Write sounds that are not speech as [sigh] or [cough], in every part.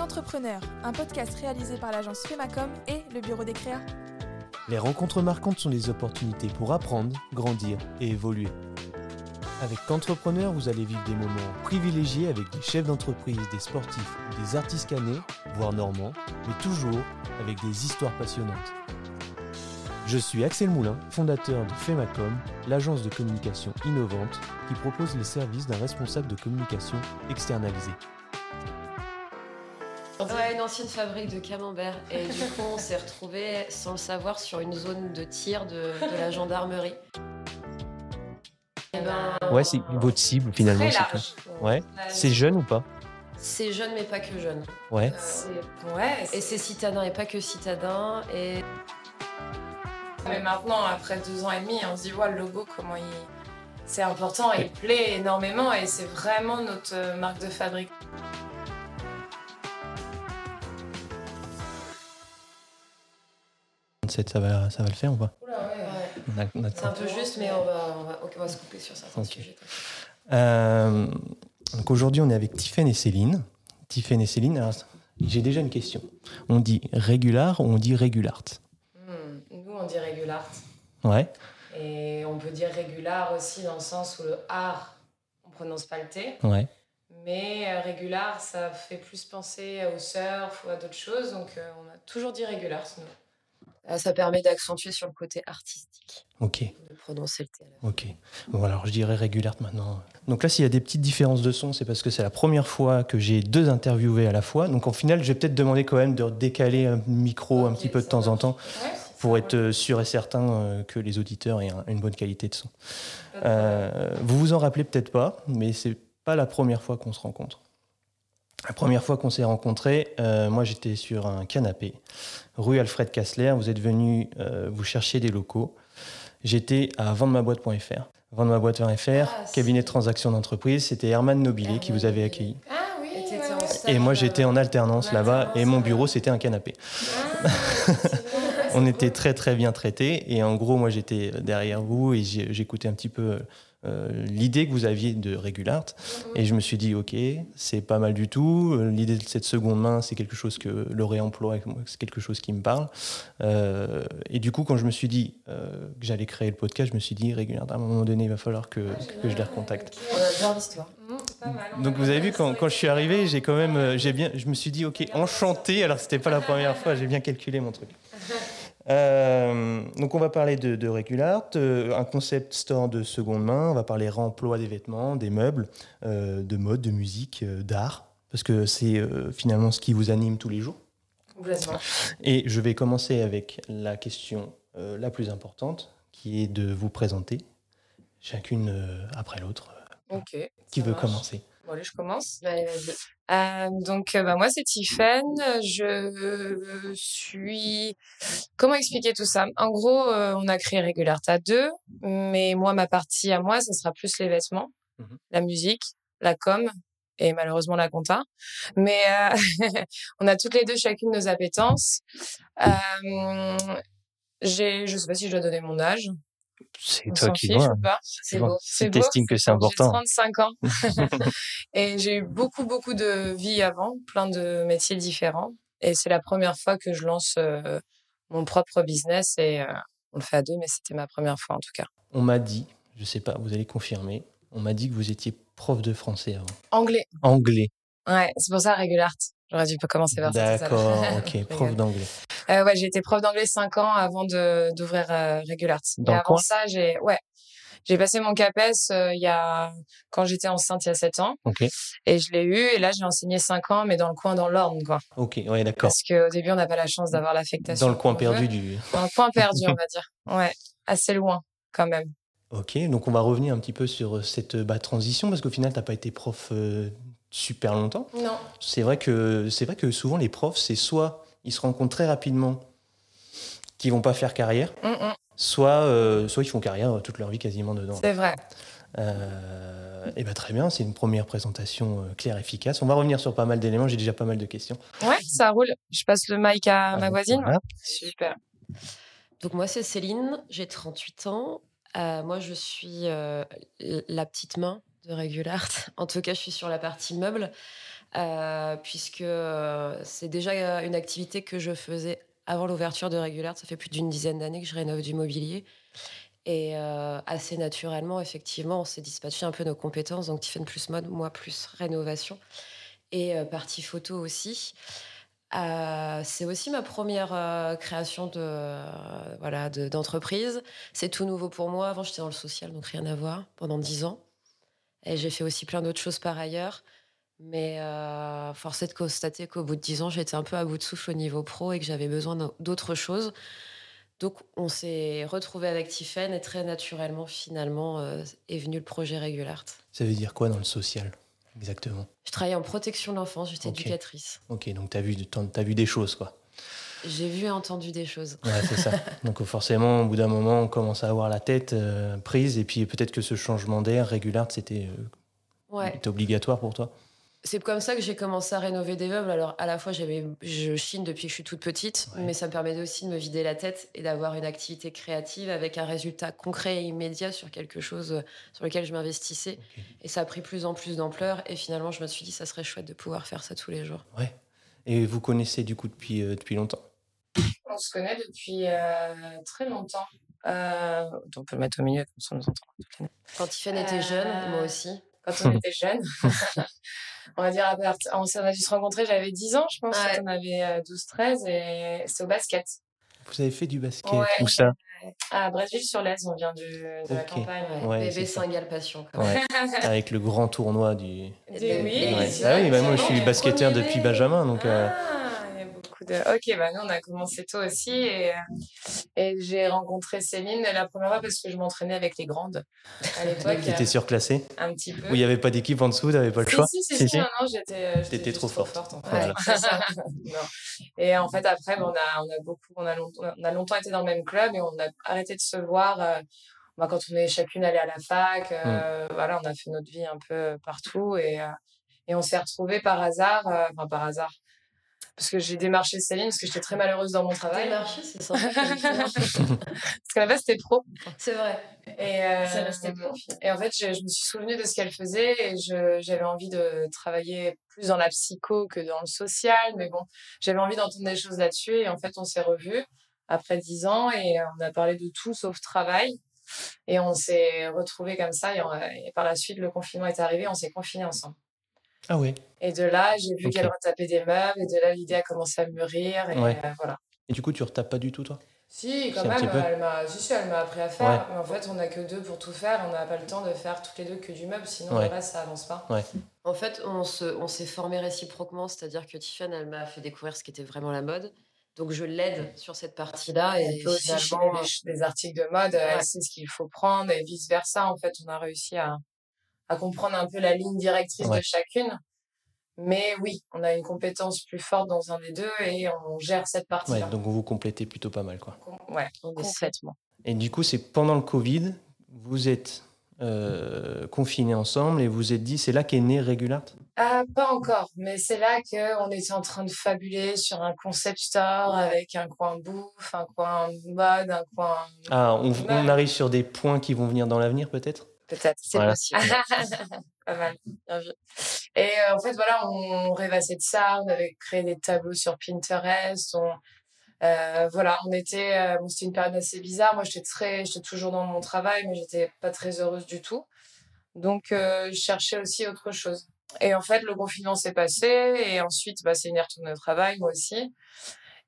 Qu'entrepreneur, un podcast réalisé par l'agence Femacom et le bureau des créas. Les rencontres marquantes sont des opportunités pour apprendre, grandir et évoluer. Avec Qu'entrepreneur, vous allez vivre des moments privilégiés avec des chefs d'entreprise, des sportifs, des artistes canés, voire normands, mais toujours avec des histoires passionnantes. Je suis Axel Moulin, fondateur de Femacom, l'agence de communication innovante qui propose les services d'un responsable de communication externalisé. Ouais, une ancienne fabrique de camembert. Et du coup, on s'est retrouvés, sans le savoir, sur une zone de tir de, de la gendarmerie. Et ben, Ouais, c'est votre cible finalement. très c'est large. quoi Ouais. C'est jeune ou pas? C'est jeune, mais pas que jeune. Ouais. C'est- Ouais, et c'est citadin et pas que citadin. Et Mais maintenant, après deux ans et demi, on se dit, ouais, le logo, comment il. C'est important, il plaît énormément et c'est vraiment notre euh, marque de fabrique. Ça va, ça va le faire ou pas ouais, c'est un peu juste, mais on va, on va, ok, on va se couper sur certains sujets. Euh, donc aujourd'hui, on est avec Tiffaine et Céline. Tiffaine et Céline, j'ai déjà une question. On dit régular ou on dit régulart? Hmm, Nous, on dit régulart. Ouais. Et on peut dire régular aussi dans le sens où le art, on prononce pas le T. Ouais. Mais euh, régular, ça fait plus penser au surf ou à d'autres choses. Donc, euh, on a toujours dit régular, sinon. Ah, ça permet d'accentuer sur le côté artistique, Ok. de prononcer le T. Ok. Bon, alors je dirais régulart maintenant. Donc là, s'il y a des petites différences de son, c'est parce que c'est la première fois que j'ai deux interviewés à la fois. Donc en final, je vais peut-être demander quand même de décaler un micro un petit peu de temps en temps Ouais, pour être euh, sûr et certain euh, que les auditeurs aient un- une bonne qualité de son. Euh, vous vous en rappelez peut-être pas, mais c'est pas la première fois qu'on se rencontre. La première fois qu'on s'est rencontrés, euh, moi j'étais sur un canapé, rue Alfred Kassler. Vous êtes venu, euh, vous chercher des locaux. J'étais à vendemaboîte.fr. Vendemaboîte.fr, Ah, cabinet de transactions d'entreprise. C'était Herman Nobilé qui vous avait accueilli. Ah oui, Et ouais, ouais. Et moi j'étais en alternance là-bas et mon ouais. bureau c'était un canapé. Ah. [laughs] On était très très bien traités et en gros moi j'étais derrière vous et j'écoutais un petit peu euh, l'idée que vous aviez de Regulart. Et je me suis dit ok c'est pas mal du tout. Euh, l'idée de cette seconde main c'est quelque chose que le réemploi c'est quelque chose qui me parle. Euh, et du coup quand je me suis dit euh, que j'allais créer le podcast je me suis dit Regulart à un moment donné il va falloir que, que je les recontacte. On adore l'histoire. On donc vous avez vu quand, quand je suis arrivé j'ai quand même j'ai bien je me suis dit ok enchanté. Alors c'était pas la première fois j'ai bien calculé mon truc [laughs] euh, donc on va parler de, de Regulart, euh, un concept store de seconde main. On va parler remploi des vêtements, des meubles, euh, de mode, de musique, d'art, parce que c'est finalement ce qui vous anime tous les jours. Complètement. Et je vais commencer avec la question la plus importante, qui est de vous présenter, chacune après l'autre. Ok. Qui veut marche. commencer? Allez, je commence. Allez, vas-y. Euh, donc, euh, bah, moi, c'est Tiffen. Je suis. Comment expliquer tout ça? En gros, euh, on a créé Regulart à deux, mais moi, ma partie à moi, ce sera plus les vêtements, Mhm. la musique, la com et malheureusement la compta. Mais euh, [laughs] on a toutes les deux chacune nos appétences. Euh, je sais pas si je dois donner mon âge. C'est toi qui vois. C'est beau. bon. C'est t'estimes que c'est important. J'ai 35 ans. [laughs] [laughs] et j'ai eu beaucoup, beaucoup de vie avant, plein de métiers différents. Et c'est la première fois que je lance euh, mon propre business et euh, on le fait à deux, mais c'était ma première fois en tout cas. On m'a dit, je sais pas, vous allez confirmer, on m'a dit que vous étiez prof de français avant. Anglais. Anglais. Ouais, c'est pour ça Regulart. J'aurais dû commencer par ça. D'accord, [laughs] ok, prof d'anglais. Euh, ouais, j'ai été prof d'anglais 5 ans avant de d'ouvrir euh, Regulart. Dans et avant ça, j'ai ouais, j'ai passé mon CAPES euh, il y a quand j'étais enceinte il y a 7 ans Ok, et je l'ai eu et là j'ai enseigné 5 ans mais dans le coin dans l'Orne quoi. ok, ouais, d'accord. Parce qu'au début on n'a pas la chance d'avoir l'affectation. Dans le coin veut. perdu du. Dans le coin perdu, on [laughs] va dire. Ouais, assez loin quand même. Ok, donc on va revenir un petit peu sur cette bah, transition parce qu'au final, t'as pas été prof euh, super longtemps. Non. C'est vrai que c'est vrai que souvent les profs, c'est soit ils se rendent compte très rapidement qu'ils vont pas faire carrière, Mm, mm, soit euh, soit ils font carrière toute leur vie quasiment dedans. c'est vrai. Euh, et ben très bien, c'est une première présentation euh, claire, efficace. On va revenir sur pas mal d'éléments. J'ai déjà pas mal de questions. Ouais, ça roule. Je passe le mic à ma Ah, voisine. voilà. Super. Donc moi c'est Céline, j'ai 38 ans. Euh, moi je suis euh, la petite main de Regulart. En tout cas je suis sur la partie meuble. euh, puisque c'est déjà une activité que je faisais avant l'ouverture de Regular. Ça fait plus d'une dizaine d'années que je rénove du mobilier. Et assez naturellement, effectivement, on s'est dispatché un peu nos compétences. Donc, Tiffen plus mode, moi plus rénovation. Et partie photo aussi. Euh, c'est aussi ma première euh, création de voilà d'entreprise. c'est tout nouveau pour moi. Avant, j'étais dans le social, donc rien à voir, pendant dix ans. Et j'ai fait aussi plein d'autres choses par ailleurs. Mais euh, force est de constater qu'au bout de dix ans, j'étais un peu à bout de souffle au niveau pro et que j'avais besoin d'autres choses. Donc, on s'est retrouvé avec Tiffen et très naturellement, finalement, est venu le projet Regulart. Ça veut dire quoi dans le social exactement? Je travaillais en protection de l'enfance, j'étais éducatrice. Ok, donc tu as vu, as vu des choses, quoi. J'ai vu et entendu des choses. Ouais, c'est ça. [laughs] donc forcément, au bout d'un moment, on commence à avoir la tête euh, prise, et puis peut-être que ce changement d'air régulier, c'était euh, obligatoire pour toi c'est comme ça que j'ai commencé à rénover des meubles. Alors, à la fois, j'avais, je chine depuis que je suis toute petite, mais ça me permettait aussi de me vider la tête et d'avoir une activité créative avec un résultat concret et immédiat sur quelque chose euh, sur lequel je m'investissais. Et ça a pris plus en plus d'ampleur. Et finalement, je me suis dit, ça serait chouette de pouvoir faire ça tous les jours. Ouais. Et vous connaissez du coup depuis, euh, depuis longtemps? On se connaît depuis euh, très longtemps. on peut le mettre au milieu, comme ça on nous entend. Quand Tiffany était jeune, moi aussi. Quand on était jeune. [laughs] on va dire, on a dû se rencontrer, j'avais 10 ans, je pense, on avait 12-13, et c'est au basket. Vous avez fait du basket Où ça? À Brésil-sur-Lez, on vient de, la campagne. Ouais. Bébé Singal Passion. [laughs] Avec le grand tournoi du. Oui, ah oui bah moi je suis basketteur depuis Benjamin, donc. Euh, de ok bah nous on a commencé tôt aussi et, et j'ai rencontré Céline la première fois parce que je m'entraînais avec les grandes à [laughs] l'époque tu étais surclassée un petit peu. Où il n'y avait pas d'équipe en dessous t'avais pas le choix si si si, si, non, j'étais trop, forte, en fait. [laughs] et en fait après on a on a beaucoup on a longtemps on a longtemps été dans le même club et on a arrêté de se voir euh, bah, quand on est chacune allée à la fac euh, mm. voilà on a fait notre vie un peu partout et euh, et on s'est retrouvés par hasard enfin par hasard parce que j'ai démarché Céline parce que j'étais très malheureuse dans mon travail. Démarché, c'est ça. [laughs] [laughs] parce qu'à la base, c'était pro. C'est vrai. Et, euh, pro. Et en fait, je, je, me suis souvenue de ce qu'elle faisait et j'avais envie de travailler plus dans la psycho que dans le social. Mais bon, j'avais envie d'entendre des choses là-dessus. Et en fait, on s'est revus après dix ans et on a parlé de tout sauf travail. Et on s'est retrouvés comme ça. Et, et, par la suite, le confinement est arrivé. On s'est confinés ensemble. Ah oui. Et de là, j'ai vu qu'elle retapait des meubles, et de là, l'idée a commencé à mûrir, et euh, voilà. Et du coup, tu retapes pas du tout, toi? Si, quand même, elle m'a si, elle m'a appris à faire, mais en fait, on n'a que deux pour tout faire, on n'a pas le temps de faire toutes les deux que du meuble, sinon le reste, ça avance pas. En fait, on s'est on formé réciproquement, c'est-à-dire que Tiffany, elle m'a fait découvrir ce qui était vraiment la mode. Donc je l'aide sur cette partie-là. Et, aussi des, des, articles de mode, elle sait ce qu'il faut prendre et vice-versa. En fait, on a réussi à, à comprendre un peu la ligne directrice de chacune. Mais oui, on a une compétence plus forte dans un des deux et on gère cette partie-là. donc vous complétez plutôt pas mal. Quoi. Ouais, complètement. Et du coup, c'est pendant le Covid, vous êtes euh, confinés ensemble et vous êtes dit, c'est là qu'est né Regulart? Ah, Pas encore, mais c'est là qu'on était en train de fabuler sur un concept store avec un coin bouffe, un coin mode, un coin... Ah, on arrive sur des points qui vont venir dans l'avenir peut-être? Peut-être. C'est possible. [laughs] pas mal. Bien vu. Et euh, en fait, voilà, on rêvassait de ça. On avait créé des tableaux sur Pinterest. On, euh, voilà, on était. Euh, bon, c'était une période assez bizarre. Moi, j'étais très, j'étais toujours dans mon travail, mais j'étais pas très heureuse du tout. Donc, je cherchais aussi autre chose. Et en fait, le confinement s'est passé. Et ensuite, bah, c'est une retournée au travail, moi aussi.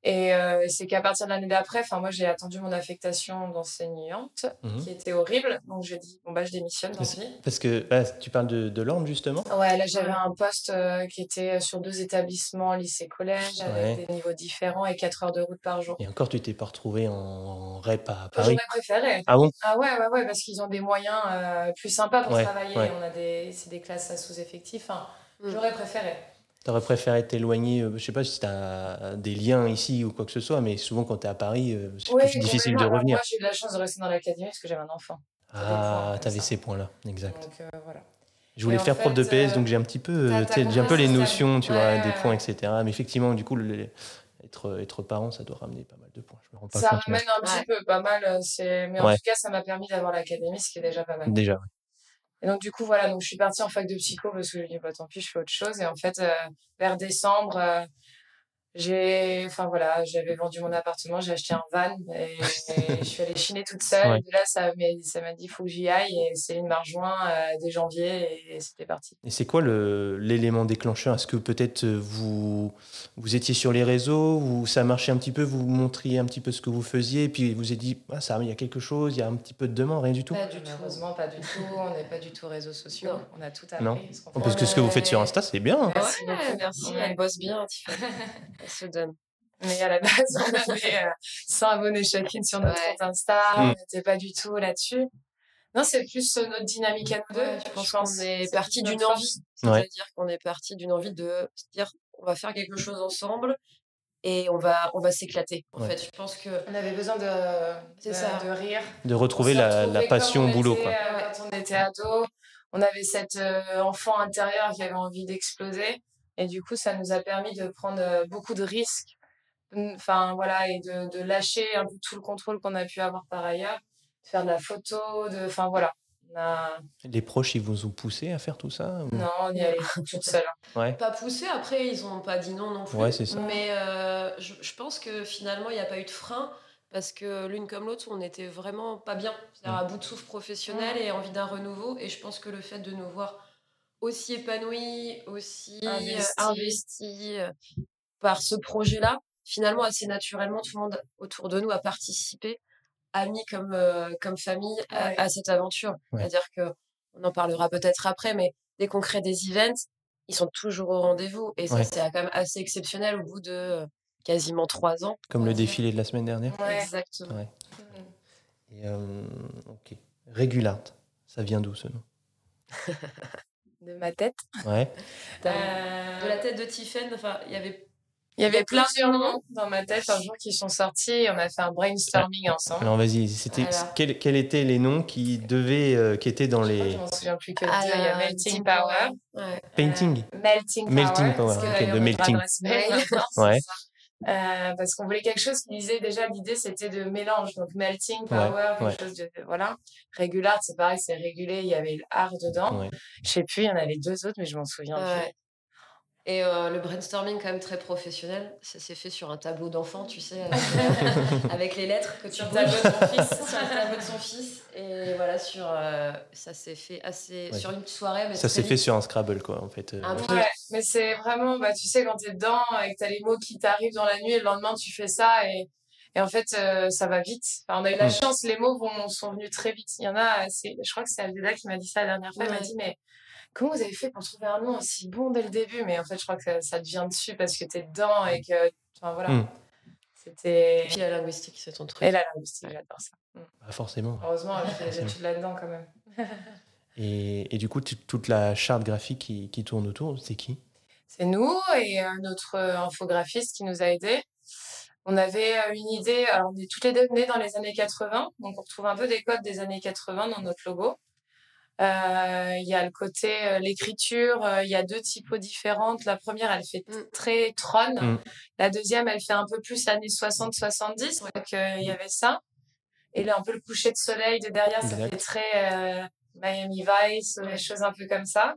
Et euh, c'est qu'à partir de l'année d'après, enfin moi j'ai attendu mon affectation d'enseignante, mmh qui était horrible. Donc j'ai dit bon bah je démissionne dans vie. Parce que tu parles de, de l'ordre justement? Ouais, là j'avais un poste euh, qui était sur deux établissements, lycée collège, avec des niveaux différents et 4 heures de route par jour. Et encore tu t'es pas retrouvé en REP à Paris? J'aurais préféré. Ah bon? Ah ouais ouais ouais parce qu'ils ont des moyens euh, plus sympas pour travailler. On a des c'est des classes à sous-effectifs. Enfin, mmh. J'aurais préféré. T'aurais préféré t'éloigner, euh, je sais pas si tu as des liens ici ou quoi que ce soit, mais souvent quand tu es à Paris, euh, c'est plus difficile de revenir. Moi, j'ai eu la chance de rester dans l'académie parce que j'avais un enfant. Ah, tu avais ces points-là, exact. Donc, euh, voilà. Je voulais faire prof de PS, donc j'ai un petit peu, j'ai un peu les notions, tu vois, des points, etc. Mais effectivement, du coup, être, être parent, ça doit ramener pas mal de points. Je me rends pas ça ramène un petit peu, pas mal. Mais en tout cas, ça m'a permis d'avoir l'académie, ce qui est déjà pas mal. Déjà, oui. Et donc, du coup, voilà, donc je suis partie en fac de psycho parce que je dis, bah, tant pis, je fais autre chose. Et en fait, euh, vers décembre, euh, j'ai, enfin voilà, j'avais vendu mon appartement, j'ai acheté un van et, et [laughs] je suis allée chiner toute seule. Ouais. Et là, ça m'a, ça m'a dit, faut que j'y aille. Et c'est une m'a rejoint euh, dès janvier et, c'était parti. Et c'est quoi le- l'élément déclencheur? Est-ce que peut-être euh, vous, vous étiez sur les réseaux, ou ça marchait un petit peu, vous montriez un petit peu ce que vous faisiez, et puis vous vous êtes dit, ah, ça, il y a quelque chose, il y a un petit peu de demande, rien du tout? Pas du tout. Malheureusement, pas du tout. On n'est pas du tout réseaux sociaux. Non. On a tout appris. Non. Parce que ce que vous faites sur Insta, c'est bien. hein. Merci Ouais, beaucoup. merci, Ouais. elle bosse bien, [laughs] Se donne. Mais à la base, on avait euh, 100 abonnés chacune sur notre Ouais. compte Insta. Mm. On n'était pas du tout là-dessus. Non, c'est plus euh, notre dynamique à nous deux. Je pense qu'on est parti d'une envie. C'est-à-dire qu'on est parti d'une envie de se dire on va faire quelque chose ensemble et on va, on va s'éclater. En Ouais. fait, je pense que On avait besoin de, C'est de, ça. de rire. De retrouver la, passion au boulot. était, Quoi. euh, Quand on était ado, on avait cet euh, enfant intérieur qui avait envie d'exploser. Et du coup, ça nous a permis de prendre euh, beaucoup de risques. Enfin, voilà, et de, de lâcher un peu tout le contrôle qu'on a pu avoir par ailleurs. De faire de la photo, de. Enfin, voilà. A... Les proches, ils vous ont poussé à faire tout ça ou- Non, on y allait [laughs] toute seule. hein. Ouais, pas poussé. Après, ils n'ont pas dit non non plus. ouais c'est ça. Mais euh, je, je pense que finalement, il n'y a pas eu de frein parce que l'une comme l'autre, on était vraiment pas bien. C'est-à-dire à bout de souffle professionnel et envie d'un renouveau. Et je pense que le fait de nous voir aussi épanouis, aussi euh, investis euh, par ce projet-là, finalement, assez naturellement, tout le monde autour de nous a participé, amis comme, euh, comme famille, à, Ouais. à cette aventure. Ouais. C'est-à-dire que on en parlera peut-être après, mais dès qu'on crée des events, ils sont toujours au rendez-vous. Et ça, Ouais. c'est quand même assez exceptionnel au bout de quasiment trois ans. Comme le défilé de la semaine dernière. Ouais. Exactement. Ouais. Mm. Et, euh, ça vient d'où ce nom? [laughs] De ma tête. Ouais. De la tête de Tiffen, enfin, il y avait Il y avait plein de plusieurs noms. dans ma tête un jour qui sont sortis. On a fait un brainstorming ensemble. Alors vas-y, c'était Voilà. quels, quels étaient les noms qui devaient, euh, qui étaient dans Je les Je m'en souviens plus que de Ah, deux. Il y a Melting Power. Ouais. painting Melting Power. Melting Power, parce que ok, d'ailleurs, de melting. mail, [laughs] Ouais. Euh, parce qu'on voulait quelque chose qui disait déjà l'idée c'était de mélange donc melting power quelque ouais. chose de voilà regular c'est pareil c'est régulé il y avait l'art dedans Ouais. je sais plus il y en avait deux autres mais je m'en souviens plus. Et euh, le brainstorming, quand même très professionnel, ça s'est fait sur un tableau d'enfant, tu sais, avec, euh, [laughs] avec les lettres que tu Sur tableau de mon fils. [laughs] sur le tableau de son fils. Et voilà, sur, euh, ça s'est fait assez. Ouais. sur une soirée. Mais Ça s'est fait sur un Scrabble, quoi, en fait. euh, Un ouais. peu. Ouais, mais c'est vraiment, bah, tu sais, quand t'es dedans et que t'as les mots qui t'arrivent dans la nuit et le lendemain tu fais ça et, et en fait euh, ça va vite. Enfin, on a eu la chance, les mots vont, sont venus très vite. Il y en a, je crois que c'est Aldeda qui m'a dit ça la dernière fois. Elle m'a dit, mais comment vous avez fait pour trouver un nom aussi bon dès le début? Mais en fait, je crois que ça, ça te vient dessus parce que t'es dedans et que, enfin voilà. Mm. C'était. Et puis la linguistique, c'est ton truc. Et la linguistique, j'adore ça. Mm. Bah, forcément. Heureusement, je fais des études là-dedans quand même. [laughs] Et, et du coup, toute la charte graphique qui, qui tourne autour, c'est qui? C'est nous et euh, notre euh, infographiste qui nous a aidés. On avait euh, une idée, alors on est toutes les deux nées dans les années 80, donc on retrouve un peu des codes des années 80 dans notre logo. Euh, Il y a le côté, euh, l'écriture, euh, il y a deux typos différentes. La première, elle fait Mm. très tron. Mm. La deuxième, elle fait un peu plus années 60-70, donc euh, il y avait ça. Et là, un peu le coucher de soleil de derrière, ça Exact. fait très euh, Miami Vice, des choses un peu comme ça.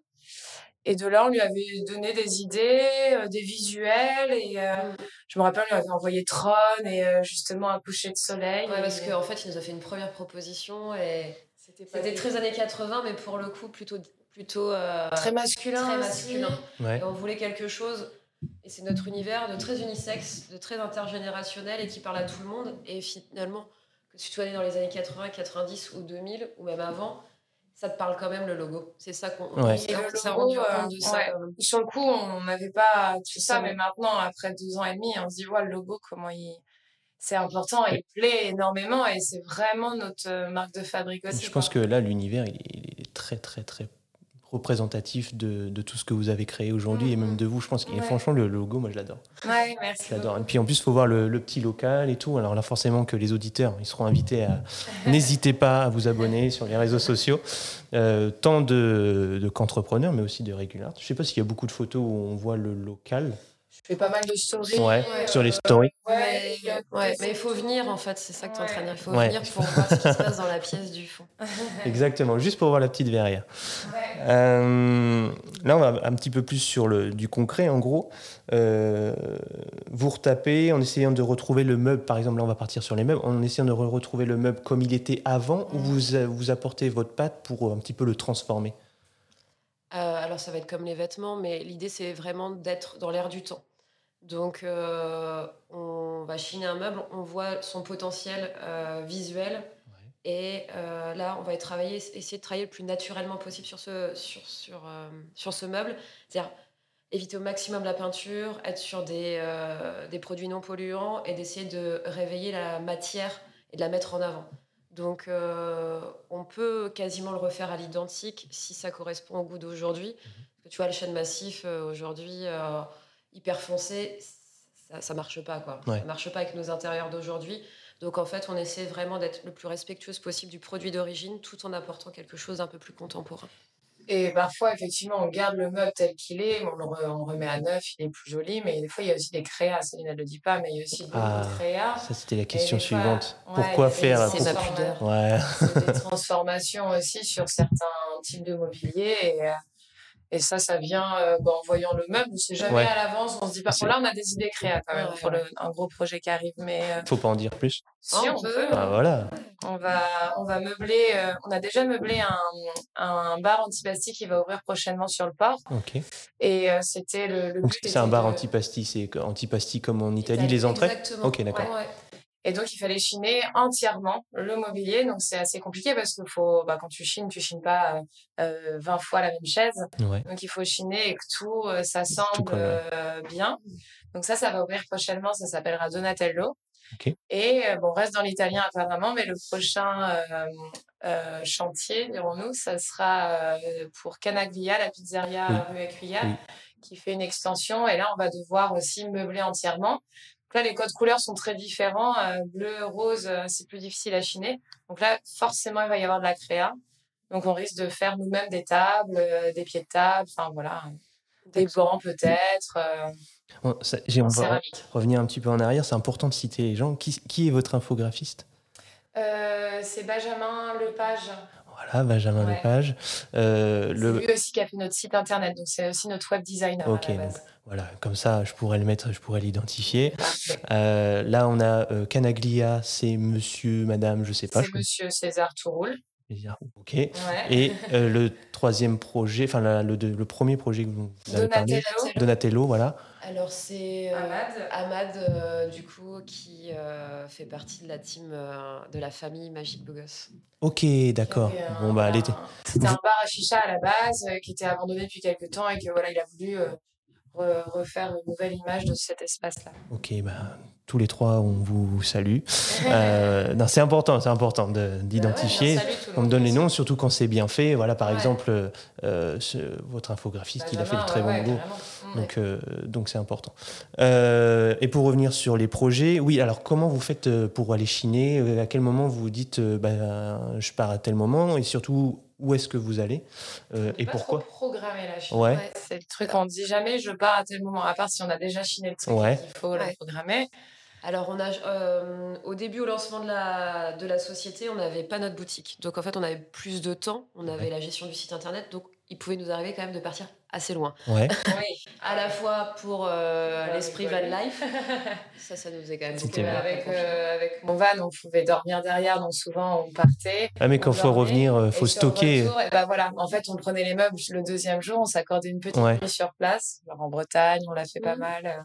Et de là, on lui avait donné des idées, euh, des visuels. Et euh, Mm. je me rappelle, on lui avait envoyé Tron et euh, euh, un coucher de soleil. Ouais, parce Et qu'en fait, il nous a fait une première proposition et c'était pas c'était des- très années 80, mais pour le coup, plutôt, plutôt euh, très masculin. très masculin. Ouais. Et on voulait quelque chose, et c'est notre univers, de très unisexe, de très intergénérationnel et qui parle à tout le monde. Et finalement, que tu sois né dans les années 80, 90 ou 2000 ou même avant, ça te parle quand même le logo. C'est ça qu'on Ouais. s'est- rendu euh, compte de ça. ouais. quand même. Sur le coup, on n'avait pas tout ça, ça, mais maintenant, après deux ans et demi, on se dit, ouais, le logo, comment il. C'est important, il plaît énormément et c'est vraiment notre euh, marque de fabrique aussi. Je pense quoi. que là, l'univers, il, il est très, très, très représentatif de, de tout ce que vous avez créé aujourd'hui et même de vous. Je pense que Ouais. franchement, le logo, moi, je l'adore. Ouais, merci. Je l'adore. Et puis en plus, il faut voir le, le petit local et tout. Alors là, forcément, que les auditeurs, ils seront invités à. [laughs] N'hésitez pas à vous abonner sur les réseaux sociaux, euh, tant de, de qu'entrepreneurs, mais aussi de réguliers. Je ne sais pas s'il y a beaucoup de photos où on voit le local. Je fais pas mal de stories. Ouais, euh, sur les stories. Ouais, Mais, ouais, mais il faut venir en fait, c'est ça que tu es en train de dire. Il faut Ouais. venir pour voir ce qui se passe dans la pièce du fond. [laughs] Exactement, juste pour voir la petite verrière. Euh, là, on va un petit peu plus sur le, du concret, en gros. Euh, vous retapez en essayant de retrouver le meuble, par exemple, là, on va partir sur les meubles, en essayant de re- retrouver le meuble comme il était avant, ou vous, vous apportez votre patte pour euh, un petit peu le transformer? Euh, alors ça va être comme les vêtements, mais l'idée c'est vraiment d'être dans l'air du temps. Donc euh, on va chiner un meuble, on voit son potentiel euh, visuel. Et euh, là, on va travailler, essayer de travailler le plus naturellement possible sur ce, sur, sur, sur ce meuble. C'est-à-dire éviter au maximum la peinture, être sur des, des produits non polluants et d'essayer de réveiller la matière et de la mettre en avant. Donc, on peut quasiment le refaire à l'identique si ça correspond au goût d'aujourd'hui. Que tu vois, le chêne massif, aujourd'hui, hyper foncé, ça, ça marche pas, quoi. Ouais. Ça marche pas avec nos intérieurs d'aujourd'hui. Donc, en fait, on essaie vraiment d'être le plus respectueuse possible du produit d'origine, tout en apportant quelque chose d'un peu plus contemporain. Et parfois, effectivement, on garde le meuble tel qu'il est, on le re- on remet à neuf, il est plus joli, mais des fois, il y a aussi des créas. Céline ne le dit pas, mais il y a aussi beaucoup Ah. de créas. Ça, c'était la question des fois, suivante. ouais, Pourquoi faire c'est ma pudeur. Ouais, des transformations aussi sur certains types de mobilier. Et, euh, et ça, ça vient euh, bah, en voyant le meuble. On sait jamais Ouais. à l'avance. On se dit, par contre, là, on a des idées créa quand même Ouais, pour le, un gros projet qui arrive. Mais euh, faut pas en dire plus. si on peut. Ah, voilà. on va, on va meubler. euh, on a déjà meublé un, un bar antipasti qui va ouvrir prochainement sur le port. Ok. Et euh, c'était le, le Donc, but. c'est un bar de- antipasti, c'est antipasti comme en Italie, Italie, les entrées? Exactement. Ok, d'accord. Ouais. Et donc, il fallait chiner entièrement le mobilier. Donc, c'est assez compliqué parce que faut, bah, quand tu chines, tu chines pas euh, euh, 20 fois la même chaise. Ouais. Donc, il faut chiner et que tout euh, ouais. euh, bien. Donc, ça, ça va ouvrir prochainement. Ça s'appellera Donatello. Et euh, bon, on reste dans l'italien apparemment, mais le prochain euh, euh, chantier, dirons-nous, ça sera euh, pour Canaglia, la pizzeria Oui. rue Oui. qui fait une extension. Et là, on va devoir aussi meubler entièrement. Là, les codes couleurs sont très différents. Euh, bleu, rose, euh, c'est plus difficile à chiner. Donc là, forcément, il va y avoir de la créa. Donc on risque de faire nous-mêmes des tables, euh, des pieds de table, enfin voilà, des bancs peut-être, euh, On, ça- j'ai- on en va revenir un petit peu en arrière. C'est important de citer les gens. Qui, qui est votre infographiste? Euh, c'est Benjamin Lepage. Voilà, Benjamin Ouais. Lepage. Euh, C'est le... lui aussi qui a fait notre site internet, donc c'est aussi notre web designer Ok, à la donc voilà, comme ça, je pourrais le mettre, je pourrais l'identifier. Euh, là, on a euh, Canaglia, c'est monsieur, madame, je sais pas. C'est Monsieur César Touroul. Ok. Ouais. Et euh, le troisième projet, enfin le, premier projet que vous vous avez parlé, Donatello. Donatello, voilà. Alors c'est euh, Ahmad. Ahmad, euh, du coup, qui euh, fait partie de la team euh, de la famille Magique Beau Gosse. Ok, d'accord. C'était un- Bon bah. C'était un bar à chicha à la base euh, qui était abandonné depuis quelques temps et que voilà, il a voulu euh, re- refaire une nouvelle image de cet espace-là. Ok, bah, tous les trois, on vous salue. Euh, [laughs] non, c'est important, c'est important de- d'identifier. Bah ouais, on me donne les noms, surtout quand c'est bien fait. Voilà, par Ouais. exemple, euh, ce- votre infographiste, il a fait de très ouais, bon ouais, boulot. Donc, euh, donc c'est important. Euh, et pour revenir sur les projets, oui, alors comment vous faites euh, pour aller chiner À quel moment vous vous dites, euh, ben, je pars à tel moment Et surtout, où est-ce que vous allez Euh, On peut Et pas pourquoi trop programmer la chine. Ouais. C'est le truc, on dit jamais je pars à tel moment, à part si on a déjà chiné le truc Ouais. qu'il faut le programmer. Alors, on a, euh, au début, au lancement de la, de la société, on n'avait pas notre boutique. Donc, en fait, on avait plus de temps, on avait Ouais. la gestion du site internet, donc il pouvait nous arriver quand même de partir assez loin. Ouais. [laughs] Oui. À la fois pour euh, Pour l'esprit van life, [laughs] ça, ça nous est quand même beaucoup avec, euh, avec mon van, on pouvait dormir derrière, donc souvent on partait. Ah, mais quand il faut dormait, revenir, il et faut sur stocker. retour, et ben voilà, en fait, on prenait les meubles le deuxième jour, on s'accordait une petite Ouais. nuit sur place. Alors en Bretagne, on l'a fait pas Mhm. mal. euh,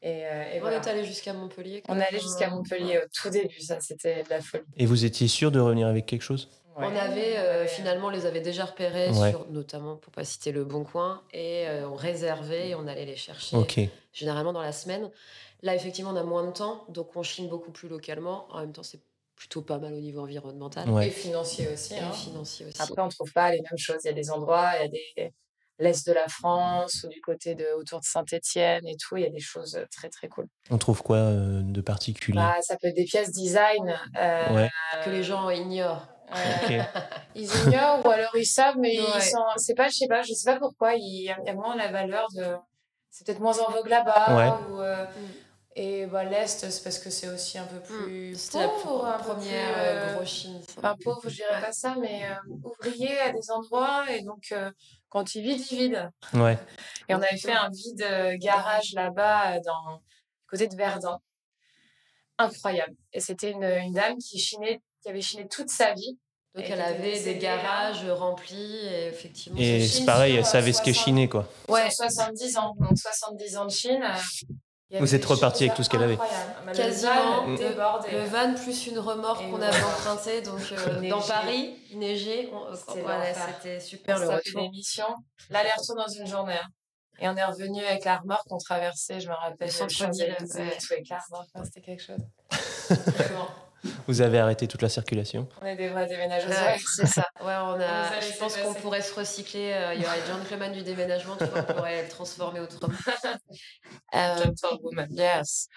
Et, euh, et on voilà. est allé jusqu'à Montpellier. On même, allait jusqu'à hein. Montpellier au tout début, ça c'était de la folie. Et vous étiez sûr de revenir avec quelque chose? On avait euh, finalement, on les avait déjà repérés, Ouais. sur, notamment pour pas citer le Bon Coin, et euh, on réservait et on allait les chercher généralement dans la semaine. Là, effectivement, on a moins de temps, donc on chine beaucoup plus localement. En même temps, c'est plutôt pas mal au niveau environnemental Et financier aussi. et hein. financier aussi. Après, on trouve pas les mêmes choses. Il y a des endroits, il y a des l'est de la France ou du côté de autour de Saint-Étienne et tout. Il y a des choses très très cool. On trouve quoi euh, de particulier? Bah, ça peut être des pièces design. euh, Ouais. que les gens ignorent. Euh, [laughs] ils ignorent ou alors ils savent, mais Ouais. ils sont. C'est pas, je sais pas, je sais pas pourquoi. Il y a, moins la valeur de. c'est peut-être moins en vogue là-bas. Ouais. ou, euh, Mm. Et bah, l'Est, c'est parce que c'est aussi un peu plus C'était la première euh, euh, gros Chine. ça. Enfin, pauvre, je dirais pas ça, mais euh, ouvrier à des endroits. Et donc, euh, quand il vide, il vide. Ouais. Et on avait fait un vide garage là-bas, dans côté de Verdun. Incroyable. Et c'était une, une dame qui chinait, qui avait chiné toute sa vie. Donc elle avait des garages remplis et effectivement. Et c'est pareil, elle savait ce qu'est 60. chiner, quoi. Ouais. Sur 70 ans. Donc 70 ans de Chine. euh, Vous êtes reparti avec tout ce qu'elle avait. Mais le Quasiment. van Le-. Le van plus une remorque qu'on avait [laughs] empruntée. Donc euh, dans. Paris, il neigeait. on- euh, C'était voilà, super le Ça fait retour. des missions. L'aller-retour dans une journée. hein. Et on est revenu avec la remorque, on traversait, je me rappelle, Le le ouais. tout avec la remorque. Enfin, C'était quelque chose. Vous avez arrêté toute la circulation. On est des vrais déménageurs. Ouais, c'est ça. Ouais, on a [laughs] Je pense qu'on pourrait se recycler. euh, Il y aurait John Cleman du déménagement. Tu vois, on pourrait le transformer autrement. [laughs] Euh, woman. yes.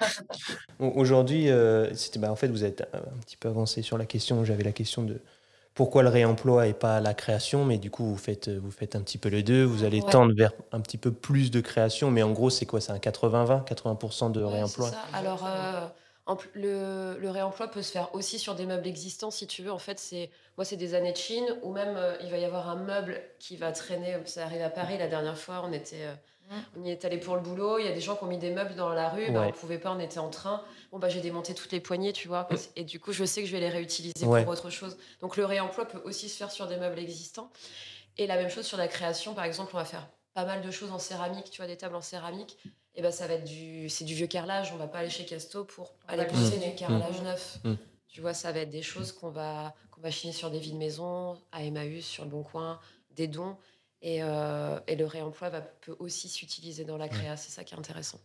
Au- Aujourd'hui, euh, c'était bah, en fait vous êtes un petit peu avancé sur la question. J'avais la question de pourquoi le réemploi et pas la création, mais du coup vous faites vous faites un petit peu les deux. Vous allez Ouais. tendre vers un petit peu plus de création, mais en gros c'est quoi? C'est un 80-20, 80% de Ouais, réemploi? c'est ça. Alors, euh, le, le réemploi peut se faire aussi sur des meubles existants, si tu veux. En fait, c'est moi, c'est des années de Chine, ou même euh, il va y avoir un meuble qui va traîner. Ça arrive à Paris la dernière fois. On était, euh, Mm. on y est allé pour le boulot. Il y a des gens qui ont mis des meubles dans la rue. Bah, Ouais. on pouvait pas. On était en train. Bon, bah, j'ai démonté toutes les poignées, tu vois. Et du coup, je sais que je vais les réutiliser Ouais. pour autre chose. Donc, le réemploi peut aussi se faire sur des meubles existants. Et la même chose sur la création, par exemple, on va faire pas mal de choses en céramique, tu vois, des tables en céramique. Et ben ça va être du, c'est du vieux carrelage. On va pas aller chez Casto pour aller chiner. du carrelage Mm. neuf. Mm. Tu vois, ça va être des choses qu'on va, qu'on va chiner sur des vides maisons, à Emmaüs, sur le Bon Coin, des dons. Et, euh, et le réemploi va, peut aussi s'utiliser dans la créa. C'est ça qui est intéressant.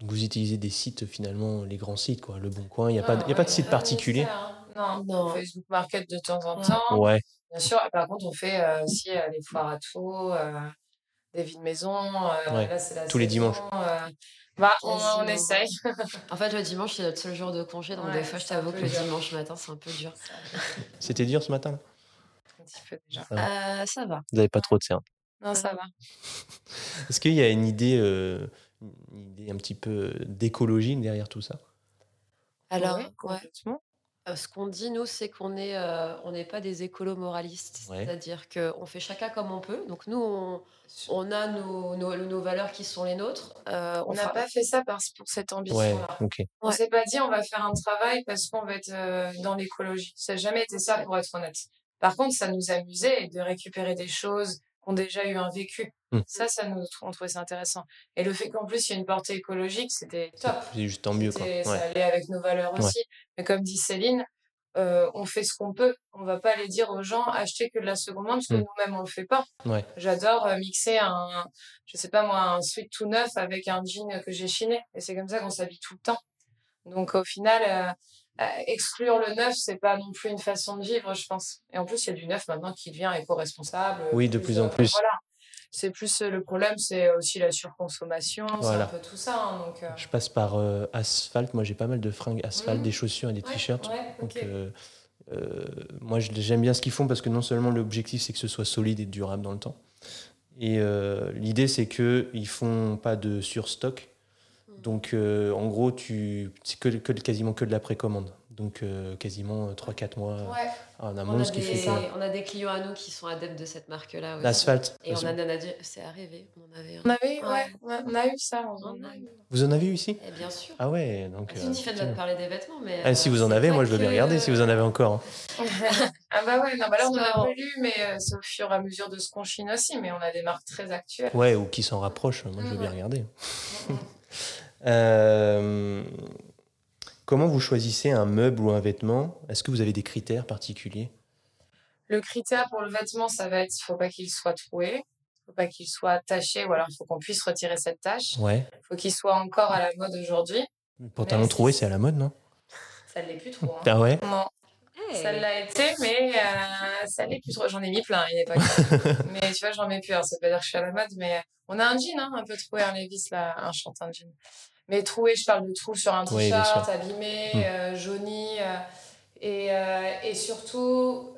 Donc, vous utilisez des sites finalement, les grands sites quoi. Le Bon Coin, il n'y a pas, de- Non, il y a pas de ouais, site pas particulier. hein. Non, Non. Facebook Market de temps en Ouais. temps. Ouais. Bien sûr, par contre, on fait euh, aussi euh, des foires à tout, euh, des euh, Ouais, là, c'est la tous les dimanches. euh, bah, on, essaye. En fait, le dimanche, c'est notre seul jour de congé. Donc, Ouais, des fois, je t'avoue que le dur. dimanche matin, c'est un peu dur. C'était dur ce matin. là? Un petit peu déjà. Euh, ça va. Vous n'avez pas trop de cernes. Non, ça va. [laughs] Est-ce qu'il y a une idée, euh, une idée un petit peu d'écologie derrière tout ça? Alors, Oui, ouais. Euh, Ce qu'on dit, nous, c'est qu'on euh, on n'est pas des écolo-moralistes. Ouais. C'est-à-dire qu'on fait chacun comme on peut. Donc, nous, on, on a nos, nos, nos valeurs qui sont les nôtres. Euh, On n'a fera- pas fait ça parce, pour cette Ouais, ambition-là. ok. On Ouais. s'est pas dit on va faire un travail parce qu'on va être euh, dans l'écologie. Ça n'a jamais été ça pour être honnête. Par contre, ça nous amusait de récupérer des choses ont déjà eu un vécu. Mm. Ça, ça nous on trouvait ça intéressant. Et le fait qu'en plus il y ait une portée écologique, c'était top. C'est juste tant mieux quoi. C'était- Ça Ouais. allait avec nos valeurs Ouais. aussi. Mais comme dit Céline, euh, on fait ce qu'on peut. On va pas aller dire aux gens achetez que de la seconde main parce que Mm. nous-mêmes on le fait pas. Ouais. J'adore euh, mixer un, je sais pas moi, un sweat tout neuf avec un jean que j'ai chiné. Et c'est comme ça qu'on s'habille tout le temps. Donc au final, euh, exclure le neuf, c'est pas non plus une façon de vivre, je pense. Et en plus, il y a du neuf maintenant qui devient éco-responsable. Oui, de plus en plus. Voilà. C'est plus euh, le problème, c'est aussi la surconsommation, Voilà. c'est un peu tout ça. hein, donc, euh, Je passe par euh, asphalte. Moi, j'ai pas mal de fringues asphalte, Mhm. des chaussures et des ouais, t-shirts. ouais, Donc, euh, euh, moi, j'aime bien ce qu'ils font parce que non seulement l'objectif, c'est que ce soit solide et durable dans le temps. Et euh, l'idée, c'est qu'ils font pas de surstock. Mm. Donc, euh, en gros, tu, c'est que, que, quasiment que de la précommande. Donc, euh, quasiment 3-4 mois Ouais. en on, amont, a ce qui des, fait que on a des clients à nous qui sont adeptes de cette marque-là aussi. l'asphalte. Et on a dit, c'est arrivé. On avait un. On avait, ouais, on a eu ça. on On en a eu. eu. Vous en avez eu ici? Et bien sûr. Ah ouais, donc. Si euh, tu fais de parler des vêtements, mais. ah, si euh, vous en avez, moi je veux bien que- regarder si vous en avez encore. hein. [laughs] ah bah ouais, non, bah là on en a lu, mais euh, c'est au fur et à mesure de ce qu'on chine aussi, mais on a des marques très actuelles. Ouais, ou qui s'en rapprochent, moi je veux bien Mhm. regarder. [laughs] Euh, comment vous choisissez un meuble ou un vêtement? Est-ce que vous avez des critères particuliers? Le critère pour le vêtement, ça va être, il faut pas qu'il soit troué, faut pas qu'il soit taché, ou alors il faut qu'on puisse retirer cette tache. Ouais. Il faut qu'il soit encore à la mode aujourd'hui. Le pantalon troué, c'est- à la mode, non? Ça l'est plus trop. hein. Ah ouais? Non, Hey. ça l'a été, mais euh, ça l'est plus trop. J'en ai mis plein à une époque. [laughs] mais tu vois, j'en mets plus. Alors, ça veut pas dire que je suis à la mode, mais on a un jean, hein, un peu troué, un Levis, là, un chantin de jean. Mais troué, je parle de trou sur un Oui, t-shirt, sûr. abîmé, Mm. euh, jauni. euh, et, euh, et surtout,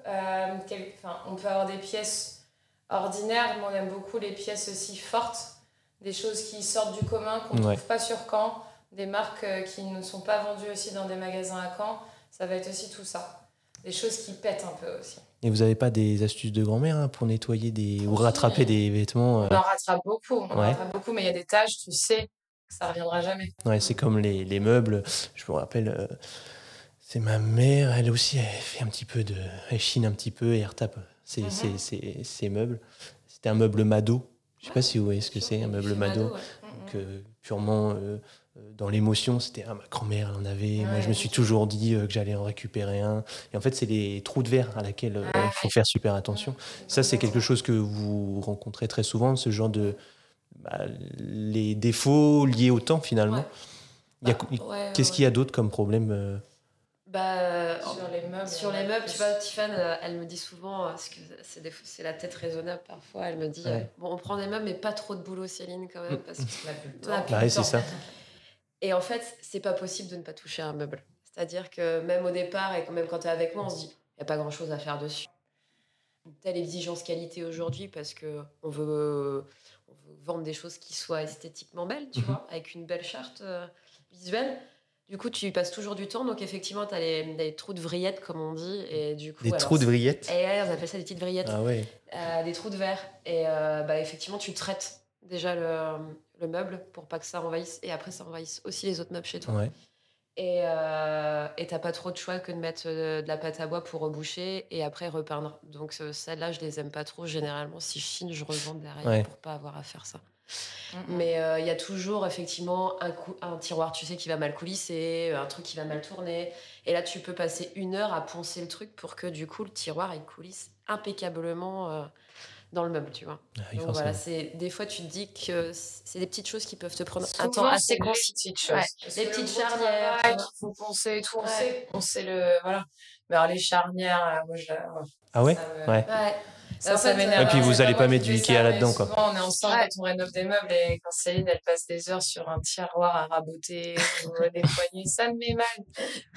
quel- on peut avoir des pièces ordinaires, mais on aime beaucoup les pièces aussi fortes. des choses qui sortent du commun, qu'on ne Ouais. trouve pas sur Caen, des marques qui ne sont pas vendues aussi dans des magasins à Caen. Ça va être aussi tout ça. Des choses qui pètent un peu aussi. Et vous n'avez pas des astuces de grand-mère hein, pour nettoyer des ou rattraper des vêtements euh, On en rattrape beaucoup, on en rattrape beaucoup, mais il y a des tâches, tu sais ça reviendra jamais. Ouais, c'est comme les, les meubles. Je me rappelle, euh, c'est ma mère, elle aussi, elle fait un petit peu de. Elle chine un petit peu et elle retape ses, Mhm. ses- ses- ses meubles. C'était un meuble Mado. Je sais pas si vous voyez ce que c'est, un meuble Mado. ouais. Donc, euh, purement euh, dans l'émotion, c'était ah, ma grand-mère, elle en avait. Moi, je me suis toujours dit euh, que j'allais en récupérer un. Et en fait, c'est les trous de verre à laquelle euh, il faut faire super attention. Ça, c'est quelque chose que vous rencontrez très souvent, ce genre de. Bah, les défauts liés au temps, finalement. Ouais. Il y a- Bah, ouais, Qu'est-ce ouais. qu'il y a d'autre comme problème euh, Bah, Sur les meubles. Sur les meubles, plus. tu vois, Tiffany, euh, elle me dit souvent, euh, parce que c'est la tête raisonnable parfois, elle me dit, euh, Ouais. bon, on prend des meubles, mais pas trop de boulot, Céline, quand même, parce que On a plus le temps. Bah ouais, c'est ça. Et en fait, c'est pas possible de ne pas toucher un meuble. C'est-à-dire que même au départ, et quand même quand tu es avec moi, on se dit, il n'y a pas grand-chose à faire dessus. Telle exigence qualité aujourd'hui, parce que on veut, on veut vendre des choses qui soient esthétiquement belles, tu Mhm. vois, avec une belle charte euh, visuelle. Du coup, tu y passes toujours du temps, donc effectivement, tu as les, les trous de vrillettes, comme on dit, et du coup... Des alors, trous de vrillettes Et ouais, on appelle ça des petites vrillettes. Ah ouais. Euh, des trous de verre. Et euh, bah, effectivement, tu traites déjà le, le meuble pour pas que ça envahisse. Et après, ça envahisse aussi les autres meubles chez toi. ouais. Et euh, et t'as pas trop de choix que de mettre euh, de la pâte à bois pour reboucher et après repeindre. Donc euh, celles-là, je les aime pas trop. Généralement, si je chine, je revends derrière Ouais. pour pas avoir à faire ça. Mais euh, il y a toujours effectivement un, tiroir, tu sais, qui va mal coulisser, un truc qui va mal tourner. Et là, tu peux passer une heure à poncer le truc pour que du coup, le tiroir, il coulisse impeccablement euh, dans le meuble, tu vois. Ah oui, Donc forcément. voilà, c'est des fois, tu te dis que c'est des petites choses qui peuvent te prendre un Souvent, temps assez concis. petites choses. Ouais, le petites charnières, qu'il faut poncer et tout, on sait, on sait le. Voilà. Mais alors, les charnières, là, moi, je la- Ah ouais? Ça Ouais. Ça, ça m'énerve. Et puis, vous C'est allez moi pas mettre du Ikea là-dedans, quoi. Souvent, on est ensemble Ouais. quand on rénove des meubles et quand Céline, elle passe des heures sur un tiroir à raboter ou à nettoyer, ça me met mal.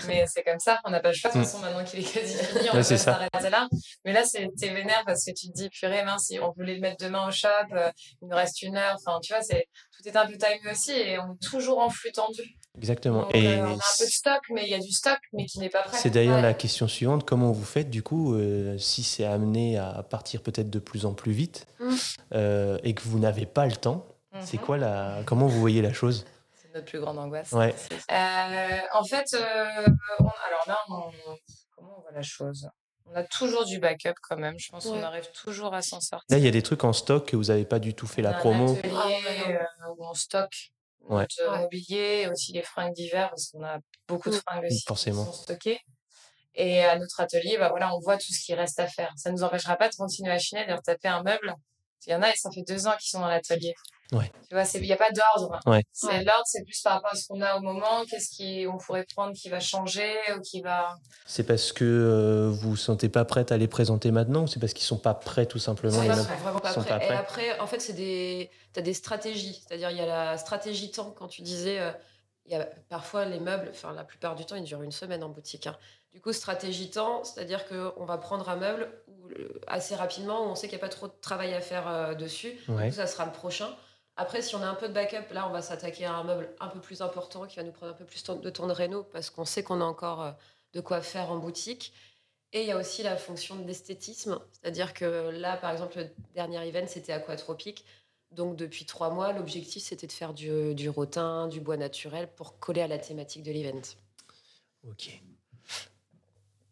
Mais c'est comme ça, on n'a pas le choix. De toute façon, maintenant qu'il est quasi fini, on Ouais, ça. s'arrêter là. Mais là, c'est- t'es vénère parce que tu te dis, purée, mince, si on voulait le mettre demain au shop, euh, il nous reste une heure. Enfin, tu vois, c'est, tout est un peu timé aussi et on est toujours en flux tendu. Exactement. Donc, Et euh, on a un peu de stock, mais il y a du stock, mais qui n'est pas prêt. c'est d'ailleurs Ouais. la question suivante. Comment vous faites, du coup, euh, si c'est amené à partir peut-être de plus en plus vite Mm. euh, et que vous n'avez pas le temps C'est Mhm. quoi la... Comment vous voyez la chose? C'est notre plus grande angoisse. Ouais. Euh, en fait, euh, on- alors là, on- comment on voit la chose? On a toujours du backup quand même. Je pense Ouais. qu'on arrive toujours à s'en sortir. Là, il y a des trucs en stock que vous n'avez pas du tout fait la On a un promo. atelier Ah non. euh, où on stocke Ouais. notre mobilier, et aussi les fringues d'hiver, parce qu'on a beaucoup de Mm. fringues aussi Forcément. qui sont stockées. Et à notre atelier, bah voilà, on voit tout ce qui reste à faire. Ça ne nous empêchera pas de continuer à chiner, de retaper un meuble. Il y en a, et ça fait deux ans qu'ils sont dans l'atelier. Ouais. Tu vois, il n'y a pas d'ordre. Ouais. C'est Ouais. L'ordre, c'est plus par rapport à ce qu'on a au moment, qu'est-ce qu'on pourrait prendre qui va changer ou qui va. C'est parce que euh, vous ne vous sentez pas prête à les présenter maintenant ou c'est parce qu'ils sont pas prêts tout simplement Ils les sont pas- vraiment pas sont prêts. pas Et après, en fait, c'est des, t'as des stratégies. C'est-à-dire, il y a la stratégie temps. Quand tu disais, euh, il y a parfois les meubles, enfin la plupart du temps, ils durent une semaine en boutique. hein. Du coup, stratégie temps, c'est-à-dire qu'on va prendre un meuble où, euh, assez rapidement, où on sait qu'il n'y a pas trop de travail à faire euh, dessus. Ouais. Du coup, ça sera le prochain. Après, si on a un peu de backup, là, on va s'attaquer à un meuble un peu plus important qui va nous prendre un peu plus de temps de réno parce qu'on sait qu'on a encore euh, de quoi faire en boutique. Et il y a aussi la fonction de l'esthétisme, c'est-à-dire que là, par exemple, le dernier event, c'était aquatropique. Donc, depuis trois mois, l'objectif, c'était de faire du, du rotin, du bois naturel pour coller à la thématique de l'event. Ok.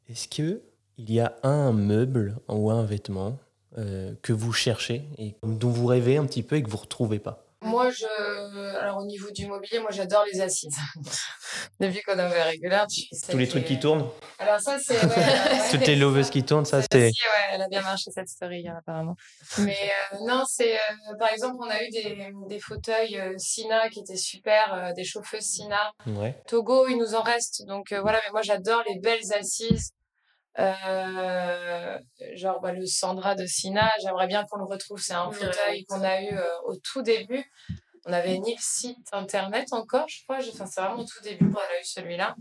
Est-ce que il y a un meuble ou un vêtement euh, que vous cherchez et dont vous rêvez un petit peu et que vous retrouvez pas Moi, je. Alors, au niveau du mobilier, moi, j'adore les assises. [laughs] Depuis qu'on a ouvert régulière, tu sais Tous les trucs qui tournent, Alors, ça, c'est. ouais, ouais, [laughs] toutes les loveuses qui tournent, ça c'est. Ouais, elle a bien marché cette story hier, apparemment. Mais euh, non, c'est euh, par exemple, on a eu des, des fauteuils euh, Sina qui étaient super, euh, des chauffeuses Sina. Ouais. Togo, il nous en reste. Donc euh, voilà, mais moi j'adore les belles assises. Euh, genre bah, le Sandra de Sina, j'aimerais bien qu'on le retrouve. C'est un fauteuil qu'on a eu euh, au tout début. On avait ni le site internet encore, je crois. Enfin, c'est vraiment au tout début qu'on a eu celui-là.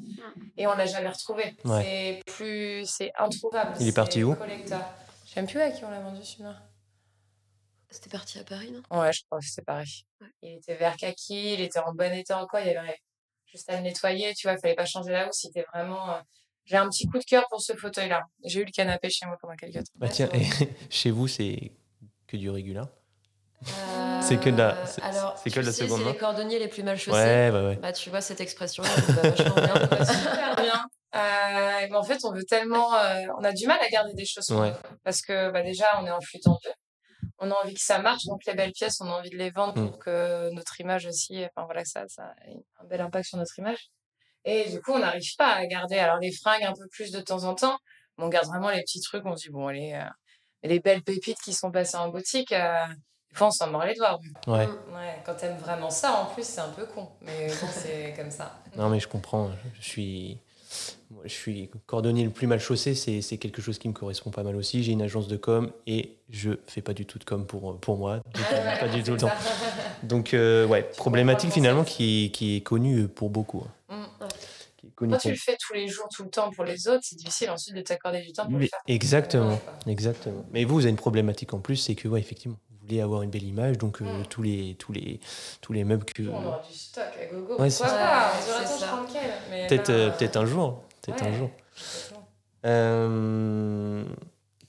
Et on l'a jamais retrouvé. Ouais. C'est plus, c'est introuvable. Il est parti où? Je sais même plus à qui on l'a vendu celui-là. C'était parti à Paris, non? Ouais, je crois que c'était pareil. Il était vert kaki, il était en bon état encore, il y avait juste à le nettoyer, tu vois, il fallait pas changer la housse, il était vraiment... euh, J'ai un petit coup de cœur pour ce fauteuil-là. J'ai eu le canapé chez moi pendant quelques temps. Bah tiens, et [laughs] chez vous, c'est que du régulier Euh, C'est que de la- alors, c'est que tu de la sais, seconde c'est main les cordonniers les plus mal chaussés. Ouais, ouais, ouais. Bah, tu vois, cette expression, va vachement bien. [laughs] Super bien. Euh, mais en fait, on veut tellement... euh, on a du mal à garder des choses. Ouais. Parce que bah, déjà, on est en flux tendu. On a envie que ça marche, donc les belles pièces, on a envie de les vendre Mm. pour que notre image aussi, enfin voilà, que ça, ça ait un bel impact sur notre image. Et du coup, on n'arrive pas à garder. Alors les fringues un peu plus de temps en temps, mais on garde vraiment les petits trucs. On se dit bon, les, euh, les belles pépites qui sont passées en boutique, euh, des fois on s'en mord les doigts. Ouais. Ouais, quand t'aimes vraiment ça, en plus, c'est un peu con, mais bon, [laughs] c'est comme ça. Non, mais je comprends. Je suis, moi, je suis cordonnier le plus mal chaussé. C'est c'est quelque chose qui me correspond pas mal aussi. J'ai une agence de com et je fais pas du tout de com pour, pour moi. Du tout, pas du tout le temps. Donc, euh, ouais, problématique le finalement qui, qui est connue pour beaucoup. Qui est Quand tu le fais tous les jours, tout le temps pour les autres, c'est difficile ensuite de t'accorder du temps pour Mais le faire. exactement, exactement. Mais vous, vous avez une problématique en plus, c'est que, ouais, effectivement, vous voulez avoir une belle image, donc euh, Mm. tous, les, tous, les, tous les meubles que. On aura du stock à gogo. Ouais, c'est ça. Ouais, Peut-être euh, euh, peut-être un jour. Peut-être un jour. Euh,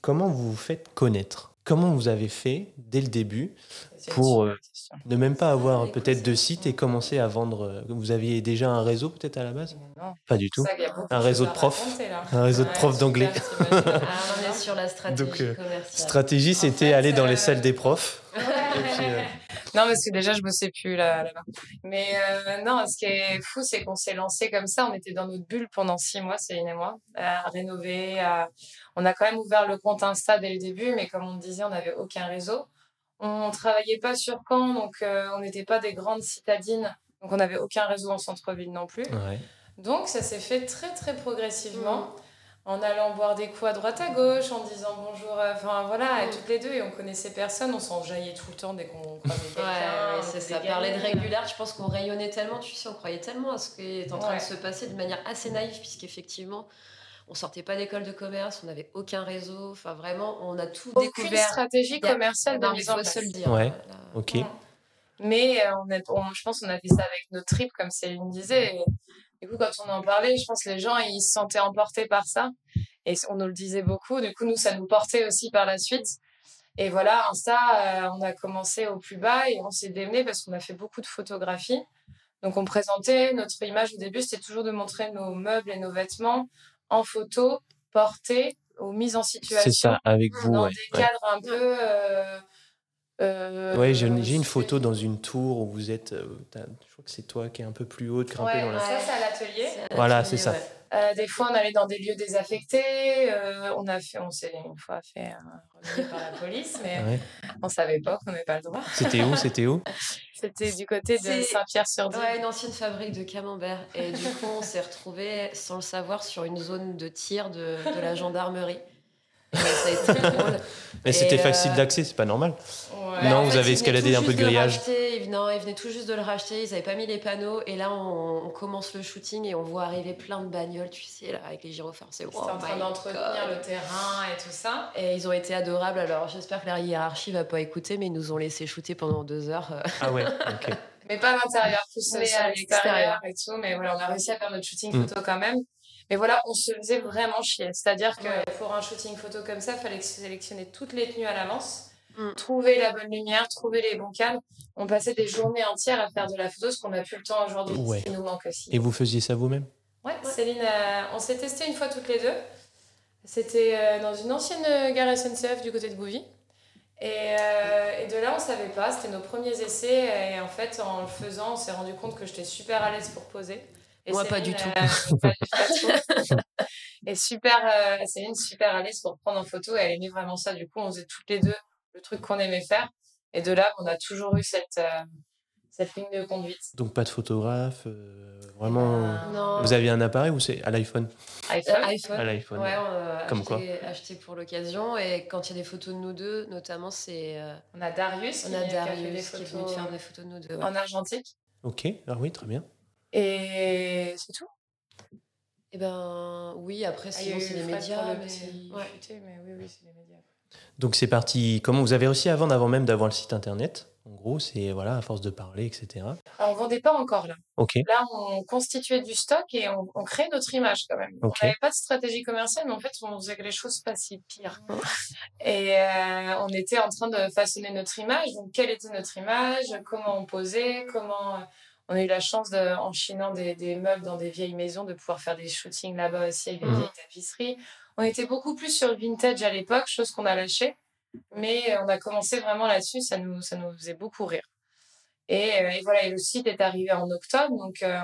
comment vous vous faites connaître? Comment vous avez fait dès le début Pour, euh, ne même pas avoir écoute, peut-être de site et commencer à vendre euh, Vous aviez déjà un réseau peut-être à la base? Non, Pas du tout. ça Un réseau de profs. raconter. Un réseau de profs d'anglais. [laughs] Ah, on est sur la stratégie Donc, euh, commerciale. Stratégie, En c'était fait, aller dans les salles des profs. Puis, Non, parce que déjà, je bossais plus là- là-bas. Mais euh, non, ce qui est fou, c'est qu'on s'est lancé comme ça. On était dans notre bulle pendant six mois, Céline et moi, à rénover. à- On a quand même ouvert le compte Insta dès le début, mais comme on disait, on n'avait aucun réseau. On travaillait pas sur Caen, donc euh, on n'était pas des grandes citadines. Donc on n'avait aucun réseau en centre-ville non plus. ouais. Donc ça s'est fait très très progressivement. Mm. En allant boire des coups à droite à gauche, en disant bonjour, enfin voilà, et Mm. toutes les deux, et on connaissait personne, on s'enjaillait tout le temps dès qu'on croisait quelqu'un. Ouais, c'est ça. Parler de régulière, je pense qu'on rayonnait tellement, tu sais, on croyait tellement à ce qui est en train Ouais. de se passer de manière assez naïve, puisqu'effectivement, on sortait pas d'école de commerce, on n'avait aucun réseau, enfin vraiment, on a tout Aucune découvert. stratégie Il y a- commerciale de mais mise en place. se le dire. Ouais. Ok. Mais euh, on a, on- je pense qu'on a fait ça avec nos tripes, comme Céline disait. Et du coup, quand on en parlait, je pense que les gens, ils se sentaient emportés par ça. Et on nous le disait beaucoup. Du coup, nous, ça nous portait aussi par la suite. Et voilà, Insta, euh, on a commencé au plus bas et on s'est démené parce qu'on a fait beaucoup de photographies. Donc, on présentait notre image au début, c'était toujours de montrer nos meubles et nos vêtements en photo, portés, ou mises en situation. C'est ça, avec vous. Dans Ouais, des ouais. cadres un peu. euh, euh, Ouais, j'ai une photo dans une tour où vous êtes. euh, je crois que c'est toi qui est un peu plus haute, grimpé Ouais, dans la. ça, c'est à l'atelier. Voilà, c'est ça. ouais. Euh, des fois, on allait dans des lieux désaffectés. euh, on a fait, on s'est une fois fait remettre par la police, mais Ouais. on savait pas qu'on n'avait pas le droit. C'était où C'était où? [laughs] C'était du côté de Saint-Pierre-sur-Dive. Ouais, une ancienne fabrique de camembert. Et du coup, on s'est retrouvés, sans le savoir, sur une zone de tir de, de la gendarmerie. Ça très [laughs] drôle. Mais c'était facile euh, d'accès, c'est pas normal. Ouais. Non, En vous fait, avez escaladé un tout peu de grillage. ils, non, ils venaient tout juste de le racheter, ils n'avaient pas mis les panneaux. Et là, on, on commence le shooting et on voit arriver plein de bagnoles, tu sais, là, avec les gyrophares. C'est oh en train my d'entretenir le terrain et tout ça. Et ils ont été adorables. Alors, j'espère que la hiérarchie va pas écouter, mais ils nous ont laissé shooter pendant deux heures. euh. Ah ouais, [laughs] ok. Mais pas à l'intérieur, Mais sur à l'extérieur et tout. Mais voilà, on a réussi à faire notre shooting Mm. photo quand même. Mais voilà, on se faisait vraiment chier. C'est-à-dire que pour un shooting photo comme ça, il fallait sélectionner toutes les tenues à l'avance, Mm. trouver la bonne lumière, trouver les bons cadres. On passait des journées entières à faire de la photo, ce qu'on n'a plus le temps aujourd'hui. Ouais. Ce qui nous manque aussi. Et vous faisiez ça vous-même? Ouais, Céline, euh, on s'est testé une fois toutes les deux. C'était euh, dans une ancienne euh, gare SNCF du côté de Bouvy. Et, euh, et de là, on savait pas. C'était nos premiers essais. Et en fait, en le faisant, on s'est rendu compte que j'étais super à l'aise pour poser. Et Moi, pas Céline, du tout. euh, [laughs] pas du- tout. et super, euh, Céline, super à l'aise pour prendre en photo. Et elle aimait vraiment ça. Du coup, on faisait toutes les deux le truc qu'on aimait faire. Et de là, on a toujours eu cette, euh, cette ligne de conduite. Donc pas de photographe, euh, vraiment. Euh, Non. Vous aviez un appareil ou c'est à l'iPhone? iPhone. IPhone. À l'iPhone. Ouais, on a Comme acheté, acheté pour l'occasion. Et quand il y a des photos de nous deux, notamment, c'est. euh, On a Darius on qui, a qui a fait des qui est venu photos faire des photos de nous deux. ouais. en argentique. Ok, ah oui, très bien. Et c'est tout. Eh ben oui, après, Ah, sinon, c'est les médias. le petit ouais. mais oui, oui, c'est les médias. Donc c'est parti. Comment vous avez réussi avant, avant même d'avoir le site internet? En gros, c'est voilà, à force de parler, etc. Alors, on vendait pas encore là. Ok. Là, on constituait du stock et on, on créait notre image quand même. Ok. On n'avait pas de stratégie commerciale, mais en fait, on faisait que les choses pas si pire. Et euh, on était en train de façonner notre image. Donc, quelle était notre image? Comment on posait? Comment euh, on a eu la chance, de, en chinant des, des meubles dans des vieilles maisons, de pouvoir faire des shootings là-bas aussi avec des Mhm. vieilles tapisseries. On était beaucoup plus sur le vintage à l'époque, chose qu'on a lâché. Mais euh, on a commencé vraiment là-dessus, ça nous, ça nous faisait beaucoup rire. Et, euh, et voilà, et le site est arrivé en octobre, donc euh,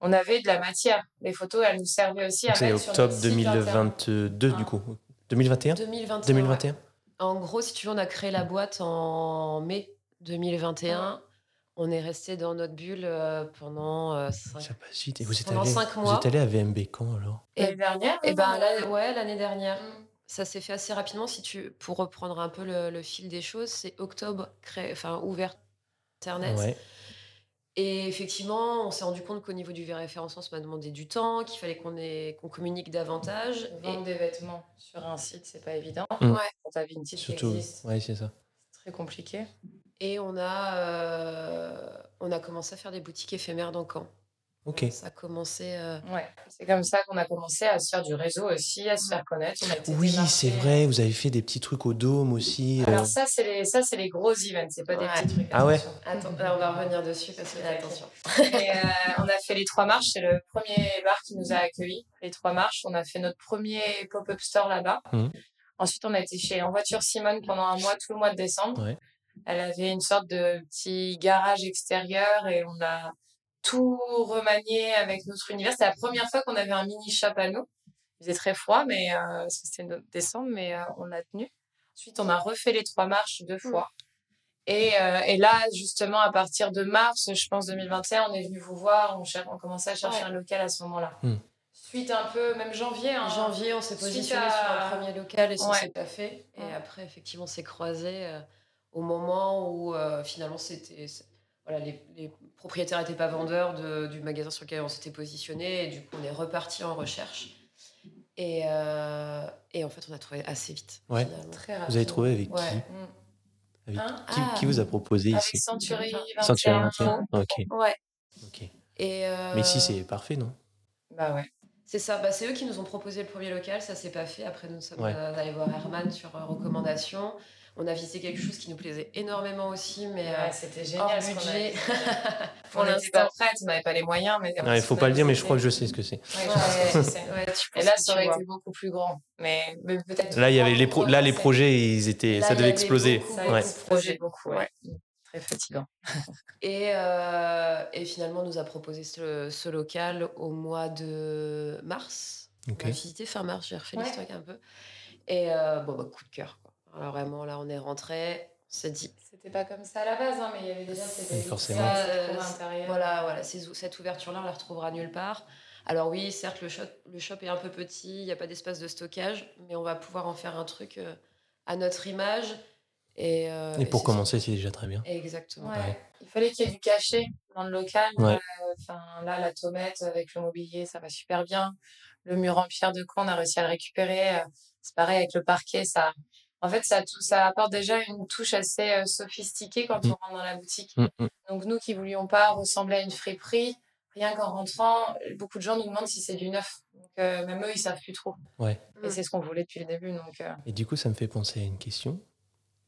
on avait de la matière. Les photos, elles nous servaient aussi à c'est octobre notre site internet. 2022 du coup. 2021 2021. 2021 ouais. En gros, si tu veux, on a créé la boîte en mai 2021. On est resté dans notre bulle euh, pendant euh, cinq- Ça passe vite. Et vous êtes, Pendant allé, cinq vous mois. êtes allé à VMB quand alors? L'année dernière Et ben non là, ouais, l'année dernière. Mm. Ça s'est fait assez rapidement. Si tu, pour reprendre un peu le, le fil des choses, c'est octobre, créé, enfin ouvert Internet. Ouais. Et effectivement, on s'est rendu compte qu'au niveau du référencement, ça m'a demandé du temps, qu'il fallait qu'on ait- qu'on communique davantage. Vendre des vêtements sur un site, c'est pas évident. Mm. Ouais. Quand t'as Vinted qui Surtout. existe, Ouais, c'est ça. c'est très compliqué. Et on a, euh, on a commencé à faire des boutiques éphémères dans Caen. Ok. Ça a commencé. euh, Ouais. C'est comme ça qu'on a commencé à se faire du réseau aussi, à se faire connaître. On a été Oui, c'est vrai. Vous avez fait des petits trucs au dôme aussi. euh. Alors ça, c'est les, ça, c'est les gros events, c'est pas des petits trucs. Ah ouais. Attends, là, on va revenir dessus parce que attention. Et euh, on a fait les trois marches, c'est le premier bar qui nous a accueillis. Les trois marches, on a fait notre premier pop-up store là-bas. Mhm. Ensuite, on a été chez En Voiture Simone pendant un mois, tout le mois de décembre. Ouais. Elle avait une sorte de petit garage extérieur et on a tout remanié avec notre univers. C'était la première fois qu'on avait un mini shop à nous. Il faisait très froid, mais euh, parce que c'était décembre, mais euh, on a tenu. Ensuite, on a refait les trois marches deux fois. Et, euh, et là, justement, à partir de mars, je pense 2021, on est venu vous voir, on, cher- on commençait à chercher Ouais. un local à ce moment-là. Hmm. Suite un peu, même janvier. Hein. janvier, on s'est positionné à- sur un premier local et ça Ouais. s'est pas fait. Et Ouais. après, effectivement, on s'est croisé euh, au moment où euh, finalement c'était. Voilà, les, les propriétaires n'étaient pas vendeurs de- du magasin sur lequel on s'était positionné et du coup on est reparti en recherche. Et, euh, et en fait, on a trouvé assez vite. Ouais. Très Vous avez trouvé avec Ouais. qui Mm. Avec Hein qui, Ah. qui vous a proposé Avec ici Century 21. Sanctuary 21. Ok. Ouais. ok. Et euh, Mais ici, c'est parfait, non? Bah ouais. C'est ça, bah, c'est eux qui nous ont proposé le premier local, ça s'est pas fait. Après, nous sommes Ouais. allés voir Herman sur recommandation. On a visité quelque chose qui nous plaisait énormément aussi, mais euh, Ouais, c'était hors génial. ce qu'on budget. [laughs] on n'était pas l'instant. prête, on n'avait pas les moyens. Mais Il faut pas le dire, mais je crois que je sais ce que c'est. Ouais. Ouais, Et là, ça aurait été beaucoup plus grand. Mais, mais peut-être. Là, il y avait les pro- pour là, les commencer. projets, ils étaient, Là, ça devait exploser. beaucoup, Ça projet beaucoup, ouais. Ouais. Très fatigant. [laughs] Et, euh, et finalement, on nous a proposé ce, ce local au mois de mars. Ok. On a visité fin mars, j'ai refait Ouais. l'historique un peu. Et euh, bon, bah, coup de cœur. Alors vraiment, là, on est rentré, on s'est dit, C'était pas comme ça à la base, hein, mais il y avait déjà cette Oui, forcément. Ça, cette euh. Voilà, voilà cette ouverture-là, on la retrouvera nulle part. Alors oui, certes, le shop, le shop est un peu petit, il n'y a pas d'espace de stockage, mais on va pouvoir en faire un truc euh, à notre image. Et, euh, Et pour commencer, c'est déjà très bien. Exactement. Ouais. Ouais. Il fallait qu'il y ait du cachet dans le local. Ouais. Euh, Enfin, là, la tomate avec le mobilier, ça va super bien. Le mur en pierre de Caen, on a réussi à le récupérer. C'est pareil avec le parquet, ça. En fait, ça, tout, ça apporte déjà une touche assez euh, sophistiquée quand Mm. on rentre dans la boutique. Mm, mm. Donc nous qui voulions pas ressembler à une friperie, rien qu'en rentrant, beaucoup de gens nous demandent si c'est du neuf. Donc euh, même eux, ils savent plus trop. Ouais. Et c'est ce qu'on voulait depuis le début. Donc euh, Et du coup, ça me fait penser à une question.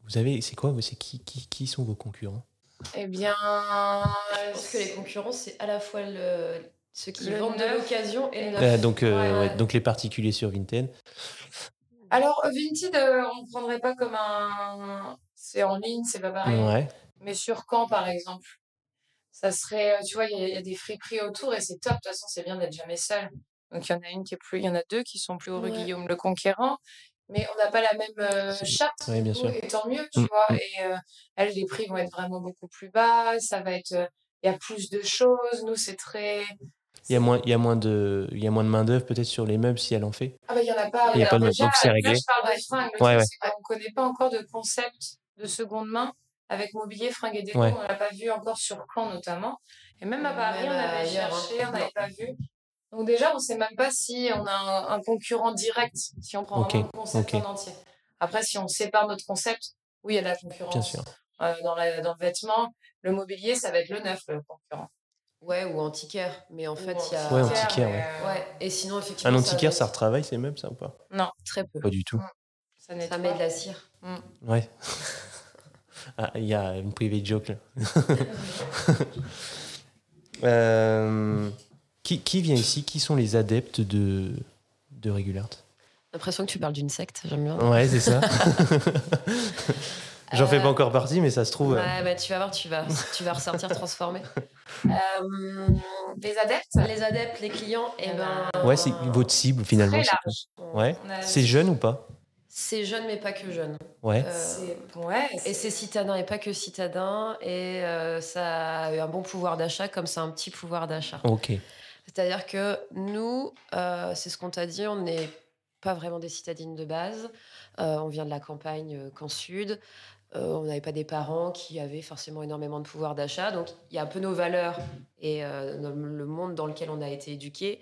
Vous avez, c'est quoi, vous- c'est qui, qui, qui sont vos concurrents? Eh bien, Je pense que les concurrents, c'est à la fois le, ceux qui Le vendent de l'occasion et le neuf. Euh, donc, euh, Ouais, ouais, ouais. donc les particuliers sur Vinted. Alors Vinted, euh, on ne prendrait pas comme un. C'est en ligne, c'est pas pareil. Ouais. Mais sur Caen, par exemple, ça serait, euh, tu vois, il y, a- il y a des friperies autour et c'est top. De toute façon, c'est bien d'être jamais seul. Donc il y en a une qui est plus, il y en a deux qui sont plus au rue Ouais. Guillaume le Conquérant, mais on n'a pas la même euh, charte. Ouais, bien sûr. Et tant mieux, tu Mm, vois. Et euh, elles, les prix vont être vraiment beaucoup plus bas. Ça va être, euh, il y a plus de choses. Nous, c'est très. Il y a moins, il y a moins de, il y a moins de main d'œuvre peut-être sur les meubles si elle en fait. Ah bah il y en a pas. Il y a pas de- donc c'est là, réglé. je parle fringues. Ouais, ouais. c'est qu'on connaît pas encore de concept de seconde main avec mobilier, fringues et déco. Ouais. On l'a pas vu encore sur Caen notamment. Et même à Même Paris, on avait ailleurs, hein. cherché, on n'avait pas vu. Donc déjà, on sait même pas si on a un, un concurrent direct, si on prend Ok, vraiment le concept en entier. Après, si on sépare notre concept, oui, il y a de la concurrence. Bien sûr. Euh, dans, la, dans le vêtement, le mobilier, ça va être le neuf, le concurrent. Ouais, ou antiquaire. Mais en Ou fait, il y a. Ouais, antiquaire, mais, ouais. euh, Ouais, et sinon, effectivement. Un antiquaire, ça être- retravaille ces meubles, ça ou pas? Non, Très peu. Pas du tout. ça. Ça met de la cire. Ouais. [laughs] Ah, il y a une private joke là. [laughs] Euh, qui, qui vient ici? Qui sont les adeptes de, de Regulart J'ai l'impression que tu parles d'une secte, j'aime bien. Ouais, c'est ça. [laughs] J'en fais Euh, pas encore partie, mais ça se trouve. euh, Ouais, bah, tu vas voir, tu vas, tu vas ressortir transformé. [laughs] Euh, Les adeptes, les adeptes, les clients, et ben. Ouais, c'est votre cible finalement. très c'est large. Ouais. C'est jeune ou pas? C'est jeune, mais pas que jeune. Ouais. Euh, Ouais, et c'est citadin et pas que citadin. Et euh, ça a eu un bon pouvoir d'achat, comme c'est un petit pouvoir d'achat. Ok. C'est-à-dire que nous, euh, c'est ce qu'on t'a dit, on n'est pas vraiment des citadines de base. Euh, on vient de la campagne euh, qu'en sud. Euh, on n'avait pas des parents qui avaient forcément énormément de pouvoir d'achat. Donc, il y a un peu nos valeurs et euh, le monde dans lequel on a été éduqués.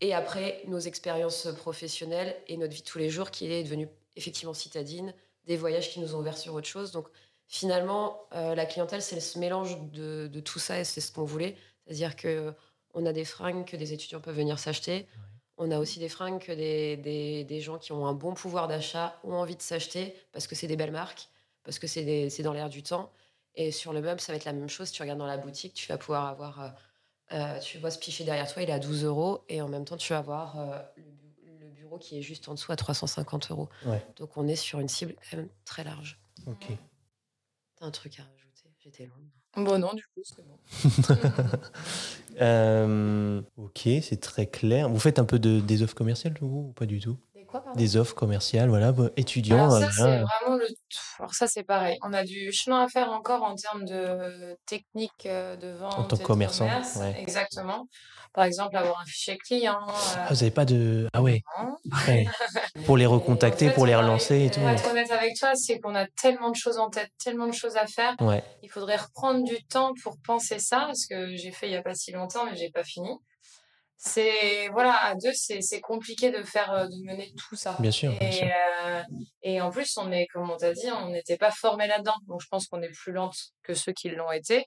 Et après, nos expériences professionnelles et notre vie de tous les jours qui est devenue effectivement citadine, des voyages qui nous ont ouvert sur autre chose. Donc, finalement, euh, la clientèle, c'est ce mélange de, de tout ça et c'est ce qu'on voulait. C'est-à-dire que on a des fringues que des étudiants peuvent venir s'acheter. On a aussi des fringues que des, des- des gens qui ont un bon pouvoir d'achat ont envie de s'acheter parce que c'est des belles marques, parce que c'est dans l'air du temps. Et sur le meuble, ça va être la même chose. Tu regardes dans la boutique, tu vas pouvoir avoir. euh, euh, tu vois ce pichet derrière toi, il est à 12 euros. Et en même temps, tu vas avoir euh, le, bu- le bureau qui est juste en dessous à 350 euros. Ouais. Donc on est sur une cible quand même très large. Ok. T'as un truc à rajouter? J'étais longue. Bon, non, du coup, c'est bon. [laughs] Euh, ok, c'est très clair. Vous faites un peu de, des offres commerciales, vous, ou pas du tout? Quoi, Des offres commerciales, voilà, étudiants. Alors ça, c'est vraiment le... Alors ça, c'est pareil. On a du chemin à faire encore en termes de technique euh, de vente. En tant que commerçant, commerce. ouais. Exactement. Par exemple, avoir un fichier client. euh, Ah, vous n'avez pas de. Ah ouais. [laughs] Pour les recontacter, En fait, pour les relancer et tout. Pour être honnête avec toi, c'est qu'on a tellement de choses en tête, tellement de choses à faire. Ouais, Il faudrait reprendre du temps pour penser ça, parce que j'ai fait il y a pas si longtemps, mais j'ai pas fini. C'est voilà, à deux, c'est compliqué de faire, euh, de mener tout ça. bien sûr. bien sûr. Et, euh, et en plus, on est, comme on t'a dit, on n'était pas formé là-dedans. Donc, je pense qu'on est plus lente que ceux qui l'ont été.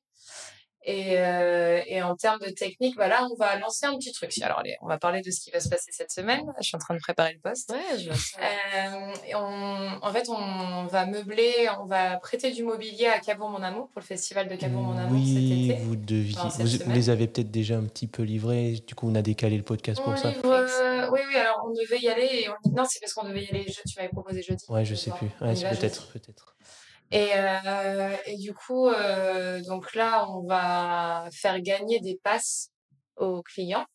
Et, euh, et en termes de technique, bah là, on va lancer un petit truc. Alors, allez, on va parler de ce qui va se passer cette semaine. Je suis en train de préparer le poste. Ouais, je. Euh, et on, en fait, on va meubler, on va prêter du mobilier à Cabourg Mon Amour pour le festival de Cabourg Mon Amour oui, cet été. vous deviez. Enfin, vous, les avez peut-être déjà un petit peu livrés. Du coup, on a décalé le podcast pour On ça. livre, euh, oui, oui, alors on devait y aller. Et on- Non, c'est parce qu'on devait y aller. Je... Tu m'avais proposé jeudi. Ouais, je sais soir. plus. Ouais, peut-être, peut-être. Et, euh, et du coup, euh, donc là, on va faire gagner des passes aux clients.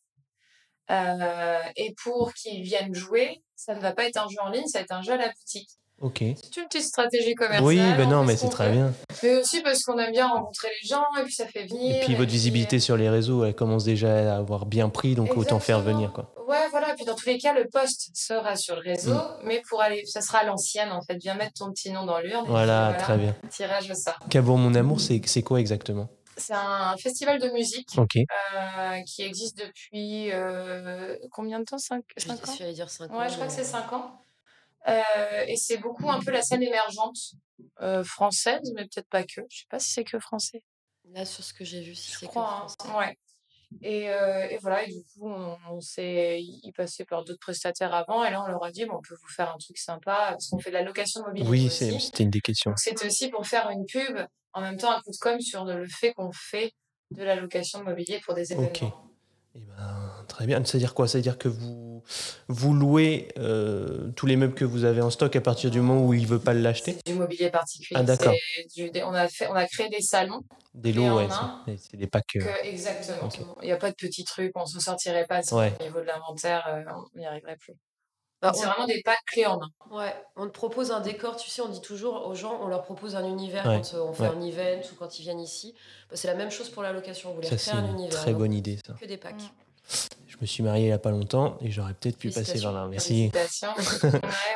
Euh, et pour qu'ils viennent jouer, ça ne va pas être un jeu en ligne, ça va être un jeu à la boutique. Ok. C'est une petite stratégie commerciale. Oui, ben on non, mais ce c'est très peut. bien. Mais aussi parce qu'on aime bien rencontrer les gens et puis ça fait venir. Et puis votre visibilité sur les réseaux, elle commence déjà à avoir bien pris, donc autant faire venir, quoi. Ouais, voilà. Et puis dans tous les cas, le poste sera sur le réseau, Mm. mais pour aller, ça sera à l'ancienne en fait. Viens mettre ton petit nom dans l'urne. Voilà, très bien. Tirage au sort. Cabourg Mon Amour, c'est c'est quoi exactement? C'est un festival de musique. Euh, qui existe depuis euh, combien de temps? 5 Je ans suis allée dire 5 ans. Ouais, je crois que c'est 5 ans. Euh, et c'est beaucoup un peu la scène émergente euh, française, mais peut-être pas que. Je sais pas si c'est que français. Là, sur ce que j'ai vu, si Je c'est que crois. français. hein. Ouais. Et, euh, et voilà, et du coup, on, on s'est, ils passaient par d'autres prestataires avant, et là, on leur a dit, bon, on peut vous faire un truc sympa, parce qu'on fait de la location de mobilité Oui, c'était une des questions. C'était aussi pour faire une pub, en même temps, un coup de com' sur le fait qu'on fait de la location de mobilier pour des événements. Ok. Eh ben, très bien. C'est-à-dire quoi? C'est-à-dire que vous, vous louez euh, tous les meubles que vous avez en stock à partir du moment où il ne veut pas l'acheter? C'est du mobilier particulier. Ah, d'accord. Du- on, a fait, on a créé des salons. Des lots, ouais. C'est des packs. euh, que- exactement. Il n'y a pas de petits trucs, on ne s'en sortirait pas Ouais. au niveau de l'inventaire, euh, on n'y arriverait plus. Bah, c'est on- vraiment des packs clés en main. Ouais, on te propose un décor, tu sais, on dit toujours aux gens, on leur propose un univers Ouais, quand euh, on fait ouais. un event ou quand ils viennent ici. Bah, c'est la même chose pour la location, on voulait Ça, c'est créer un une univers. très bonne idée, ça. Que des packs. Je me suis marié il n'y a pas longtemps et j'aurais peut-être pu passer par là. Merci. Ouais,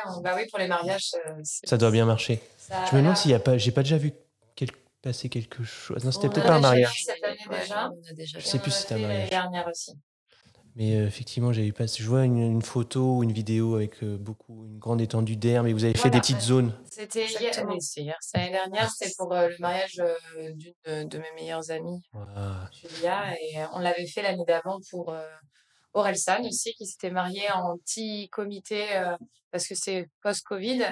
on- [laughs] bah oui, pour les mariages, euh, Ça doit bien marcher. ça Je me demande s'il n'y a pas. J'ai pas déjà vu quel- passer quelque chose. Non, c'était peut-être pas un déjà mariage. fait cette année déjà. on a déjà Je fait. sais plus si l'a c'était un fait l'année mariage. dernière aussi. Mais euh, effectivement, j'avais pas. Je vois une, une photo ou une vidéo avec euh, beaucoup, une grande étendue d'air, mais vous avez fait des petites zones. C'était hier, hier, l'année dernière, c'était pour euh, le mariage euh, d'une de, de mes meilleures amies. Julia, et on l'avait fait l'année d'avant pour euh, Orelsan aussi, qui s'était marié en petit comité euh, parce que c'est post-Covid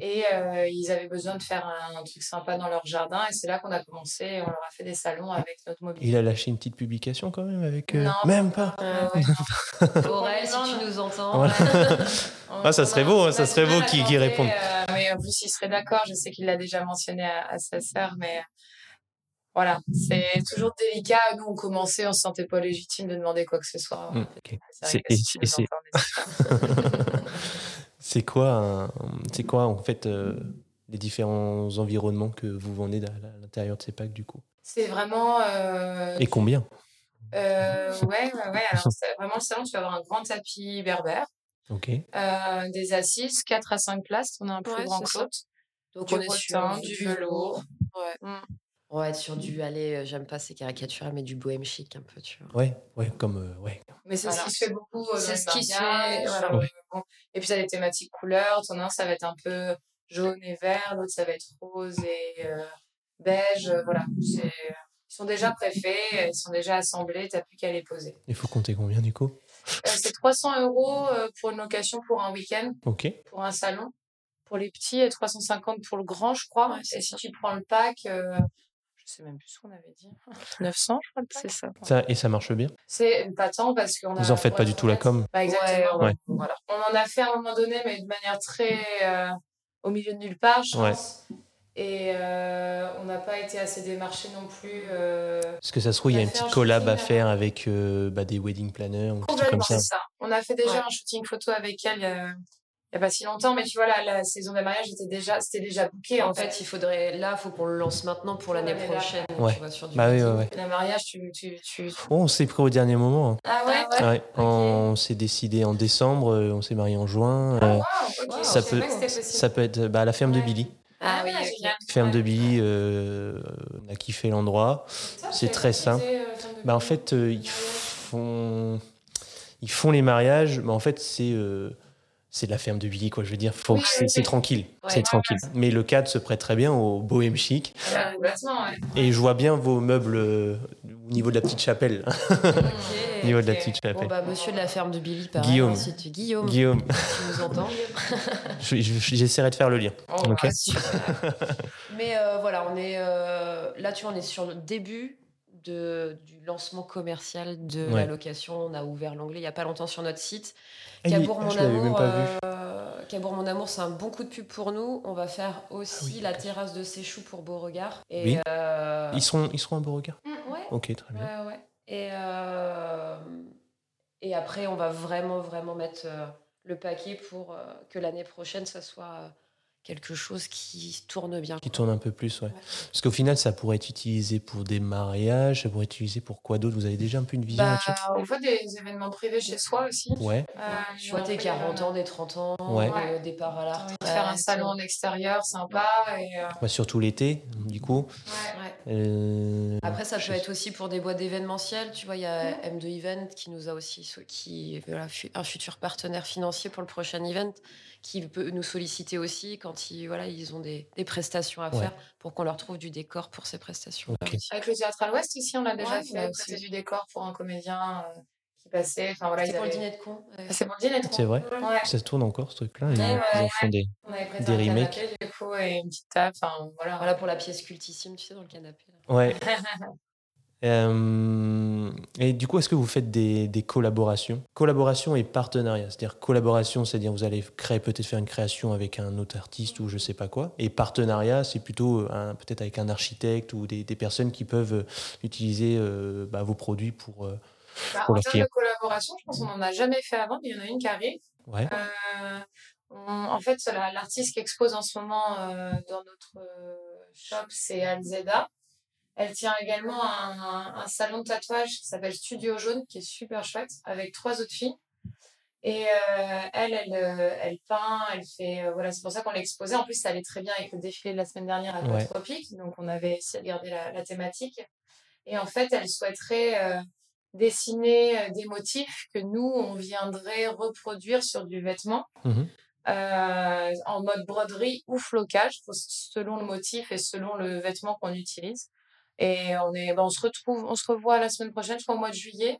et euh, ils avaient besoin de faire un, un truc sympa dans leur jardin et c'est là qu'on a commencé, et on leur a fait des salons avec notre mobilier. Il a lâché une petite publication quand même avec. euh, Non, Même pas. Euh. [laughs] Aurel, si tu nous entends. Voilà. [laughs] On- Ah, ça serait beau, hein, ça serait beau qu'il demander, réponde. euh, mais en plus, il serait d'accord. Je sais qu'il l'a déjà mentionné à, à sa sœur, mais voilà, c'est toujours délicat. Nous, on commençait, on se sentait pas légitime de demander quoi que ce soit. Mm, ok. C'est si [laughs] quoi, un- c'est quoi en fait euh, les différents environnements que vous vendez à l'intérieur de ces packs du coup? C'est vraiment. euh, Et combien? Euh, ouais, ouais, ouais. Alors, c'est vraiment le salon, tu vas avoir un grand tapis berbère, Ok. euh, des assises, 4 à 5 places. On a un plus Ouais, grand que l'autre. Donc Du on est sur du velours. velours. Ouais. On va être sur du, allez, euh, j'aime pas ces caricatures, mais du bohème chic un peu, tu vois. Ouais, ouais, comme euh, ouais. Mais c'est Voilà. ce qui se fait beaucoup. euh, C'est ce qui se fait, voilà. Ouais. bon. Et puis, ça a des thématiques couleurs. Ton un, ça va être un peu jaune et vert. L'autre, ça va être rose et euh, beige. Voilà. Ils sont déjà préfaits, ils sont déjà assemblés. T'as plus qu'à les poser. Il faut compter combien du coup? Euh, c'est 300 euros pour une location pour un week-end, Ok. pour un salon. Pour les petits, et 350 pour le grand, je crois. Ouais, et si tu prends le pack, euh, je sais même plus ce qu'on avait dit. [laughs] 900, je crois. C'est ça. Ça, et ça marche bien C'est pas tant parce qu'on a. Vous en faites pas du tout la com Pas exactement. Ouais. Voilà. On en a fait à un moment donné, mais de manière très euh, au milieu de nulle part, je Ouais. pense. Et euh, on n'a pas été assez démarché non plus. euh, Parce que ça se trouve, il y a un collab à shooting, faire avec euh, bah, des wedding planners ou des trucs Complètement, comme ça. c'est ça. On a fait déjà Ouais. un shooting photo avec elle il y a, il pas si longtemps, mais tu vois, la, la saison des mariages était déjà, c'était déjà booké en fait, il faudrait, là, faut qu'on le lance maintenant pour l'année prochaine. Ouais. Tu vois, sur du Bah oui, wedding. ouais, ouais. Le mariage, tu. tu, tu... Oh, on s'est pris au dernier moment. hein. Ah ouais, Ah Ouais, On s'est décidé en décembre, euh, on s'est marié en juin. Ah, euh, wow, ok. ça savais peut- ça peut être bah, à la ferme de. Billy. Ah oui, ok. génial. Ferme de. Billy, euh, on a kiffé l'endroit. C'est très simple. euh, Bah, en fait, euh, ils font ils font les mariages, mais en fait c'est euh, c'est de la ferme de Billy quoi. Je veux dire, Oui, c'est oui. tranquille, Ouais. c'est Ouais, tranquille. ouais, Mais le cadre se prête très bien au bohème chic. Ah. Et je vois bien vos meubles euh, au niveau de la petite chapelle. [laughs] au niveau de la petite Bon, chapelle. bah, monsieur de la ferme de Billy, pareil. Guillaume. si tu... Guillaume, Guillaume, [laughs] tu nous entends. [laughs] je- je- j'essaierai de faire le lien. Oh, super. Mais euh, voilà, on est euh, là, tu vois, on est sur le début de, du lancement commercial de Ouais. la location. On a ouvert l'onglet il n'y a pas longtemps sur notre site. Cabourg ah, Mon Amour, pas vu. euh, Cabourg Mon Amour, c'est un bon coup de pub pour nous. On va faire aussi Ah oui, la terrasse de Séchou pour Beauregard. Et, Oui. euh, Ils seront ils seront à Beauregard. mm, ouais, Ok, très bien. ouais, ouais. Et, euh, et après, on va vraiment, vraiment mettre euh, le paquet pour euh, que l'année prochaine, ça soit euh, quelque chose qui tourne bien. Qui tourne un peu plus, ouais. Parce qu'au final, ça pourrait être utilisé pour des mariages, ça pourrait être utilisé pour quoi d'autre? Vous avez déjà un peu une vision Bah, on fait des événements privés chez soi aussi. Ouais, Euh, vois tes 40 ans, des 30 ans, Ouais. le départ à la retraite. faire un salon en extérieur sympa et euh, bah, surtout l'été, du coup. ouais. Euh, Après, ça peut être aussi pour des boîtes d'événementiel. Tu vois, il y a M2 Event qui nous a aussi, qui voilà, un futur partenaire financier pour le prochain event, qui peut nous solliciter aussi quand ils, voilà, ils ont des, des prestations à Ouais. faire pour qu'on leur trouve du décor pour ces prestations. Avec le théâtre à l'Ouest aussi, on a déjà Ouais, fait aussi. du décor pour un comédien euh, qui passait. Enfin voilà, ils C'était pour le dîner de con. ouais. Ah, C'est pour le dîner de con. C'est vrai Ouais. Ça se tourne encore ce truc-là Ils, Ouais, ouais, ils en ouais. font des. On avait prêté Des un remakes. canapé du coup et une petite table. Enfin voilà. Voilà pour la pièce cultissime, tu sais, dans le canapé. là. Ouais. [laughs] Euh, et du coup, est-ce que vous faites des, des collaborations? Collaboration et partenariat. C'est-à-dire collaboration, c'est-à-dire vous allez créer peut-être faire une création avec un autre artiste ou je sais pas quoi. Et partenariat, c'est plutôt peut-être avec un architecte ou des, des personnes qui peuvent utiliser euh, bah, vos produits pour. euh, Bah, Pour en termes de collaboration, je pense qu'on n'en a jamais fait avant, mais il y en a une qui arrive. Ouais. Euh, on- en fait, la- l'artiste qui expose en ce moment euh, dans notre euh, shop, c'est Alzeda. Elle tient également un, un- un salon de tatouage qui s'appelle Studio Jaune, qui est super chouette, avec trois autres filles. Et euh, elle, elle, elle peint, elle fait. euh, voilà, c'est pour ça qu'on l'a exposée. En plus, ça allait très bien avec le défilé de la semaine dernière à Ouais. Tropique. Donc, on avait essayé de garder la, la thématique. Et en fait, elle souhaiterait euh, dessiner euh, des motifs que nous, on viendrait reproduire sur du vêtement. Mhm. euh, en mode broderie ou flocage, selon le motif et selon le vêtement qu'on utilise. Et on est, ben, on se retrouve, on se revoit la semaine prochaine, je crois au mois de juillet,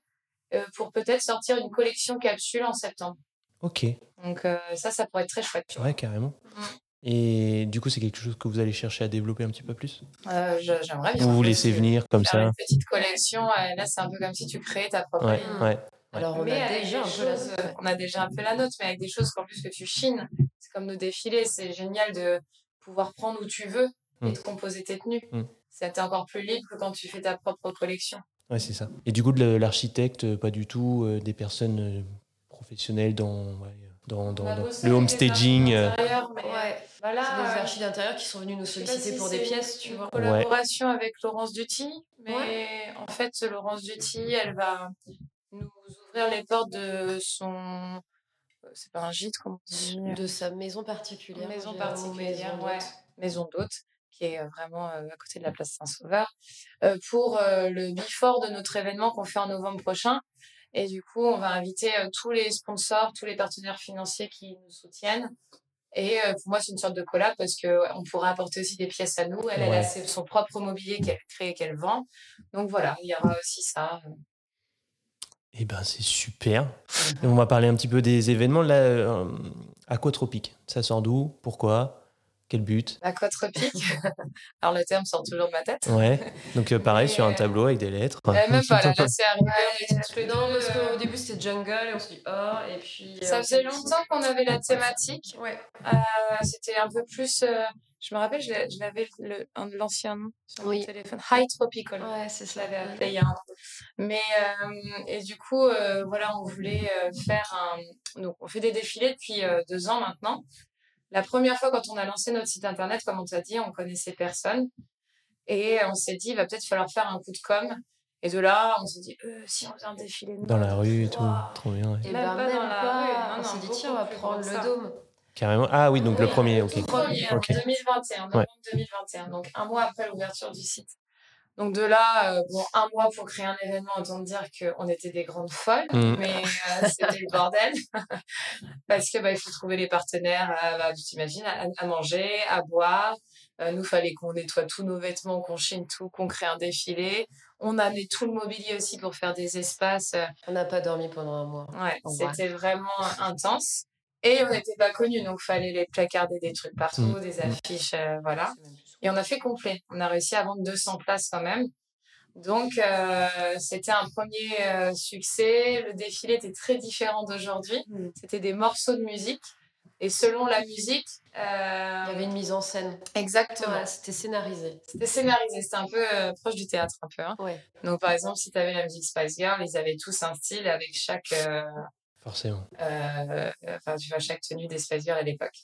euh, pour peut-être sortir une collection capsule en septembre. Ok, Donc euh, ça, ça pourrait être très chouette. tu vois. ouais, carrément. Mm. Et du coup, c'est quelque chose que vous allez chercher à développer un petit peu plus? Euh, je- J'aimerais bien. Vous vous laissez venir comme ça une petite collection, euh, là, c'est un peu comme si tu créais ta propre Ouais, ligne. ouais. Alors, on a avec déjà un peu la choses, nôtre. euh, on a déjà un peu la note, mais avec des choses qu'en plus que tu chines. C'est comme nos défilés, c'est génial de pouvoir prendre où tu veux et Mm. de composer tes tenues. Mm. C'était encore plus libre que quand tu fais ta propre collection. Ouais, c'est ça. Et du coup, de l'architecte, euh, pas du tout, euh, des personnes euh, professionnelles dans, ouais, dans, le avec home des staging. euh, Ouais, voilà, c'est des euh, archis d'intérieur qui sont venus nous solliciter si pour des pièces, tu vois. collaboration avec Laurence Duty, mais en fait, Laurence Duty, elle va nous ouvrir les portes de son. euh, C'est pas un gîte, comment on dit De sa maison particulière. maison particulière, maison ouais. maison d'hôte, qui est euh, vraiment euh, à côté de la place Saint-Sauveur, euh, pour euh, le before de notre événement qu'on fait en novembre prochain. Et du coup, on va inviter euh, tous les sponsors, tous les partenaires financiers qui nous soutiennent. Et euh, pour moi, c'est une sorte de collab parce que on pourra apporter aussi des pièces à nous. Elle, elle a son propre mobilier qu'elle crée et qu'elle vend. Donc voilà, il y aura aussi ça. Eh ben, c'est super. Et on va parler un petit peu des événements. Là, euh, Aquatropique, ça sort d'où? Pourquoi? Quel but? Aquatropique. [laughs] Alors le terme sort toujours de ma tête. Ouais. Donc, euh, pareil, Mais, sur un euh, tableau avec des lettres. Euh, même pas, là, là, c'est arrivé. on était tous les Non, parce euh, qu'au début c'était jungle et on s'est dit oh, et puis. Ça euh, faisait s'est dit- longtemps qu'on avait la thématique. Ouais. Euh, c'était un peu plus. euh, je me rappelle, je l'avais l'ancien nom sur mon Oui. téléphone. High Tropical. Ouais, c'est ça. il y a un. Mais, euh, et du coup, euh, voilà, on voulait euh, faire un. Donc, on fait des défilés depuis euh, deux ans maintenant. La première fois, quand on a lancé notre site internet, comme on t'a dit, on connaissait personne. Et on s'est dit, il va peut-être falloir faire un coup de com. Et de là, on s'est dit, euh, si on faisait un défilé de Dans la rue et tout. Trop bien. ouais. Et Même ben, pas même dans la pas. rue. Non, on s'est dit tiens, on va prendre le dôme. Carrément. Ah oui, donc le premier, le ok. tout premier, en Ok. 2021, novembre 2021, donc un mois après l'ouverture du site. Donc de là, euh, bon, un mois pour créer un événement, autant dire qu'on était des grandes folles, Mm. mais euh, c'était le bordel. [laughs] Parce que bah, il faut trouver les partenaires, à, bah, tu t'imagines, à, à manger, à boire. Euh, nous, fallait qu'on nettoie tous nos vêtements, qu'on chine tout, qu'on crée un défilé. On amenait tout le mobilier aussi pour faire des espaces. euh, On n'a pas dormi pendant un mois. Ouais, c'était vraiment intense. Et on n'était pas connus, donc fallait les placarder des trucs partout, Mm. des affiches, euh, voilà. Et on a fait complet. On a réussi à vendre 200 places quand même. Donc, euh, c'était un premier euh, succès. Le défilé était très différent d'aujourd'hui. Mm. C'était des morceaux de musique. Et selon la musique, euh, Il y avait une mise en scène. exactement. Ouais, c'était scénarisé. C'était scénarisé. C'était un peu euh, proche du théâtre, un peu. hein. Ouais. Donc, par exemple, si tu avais la musique Spice Girl, ils avaient tous un style avec chaque, euh, Forcément. euh, enfin, tu vois, chaque tenue des Spice Girls à l'époque.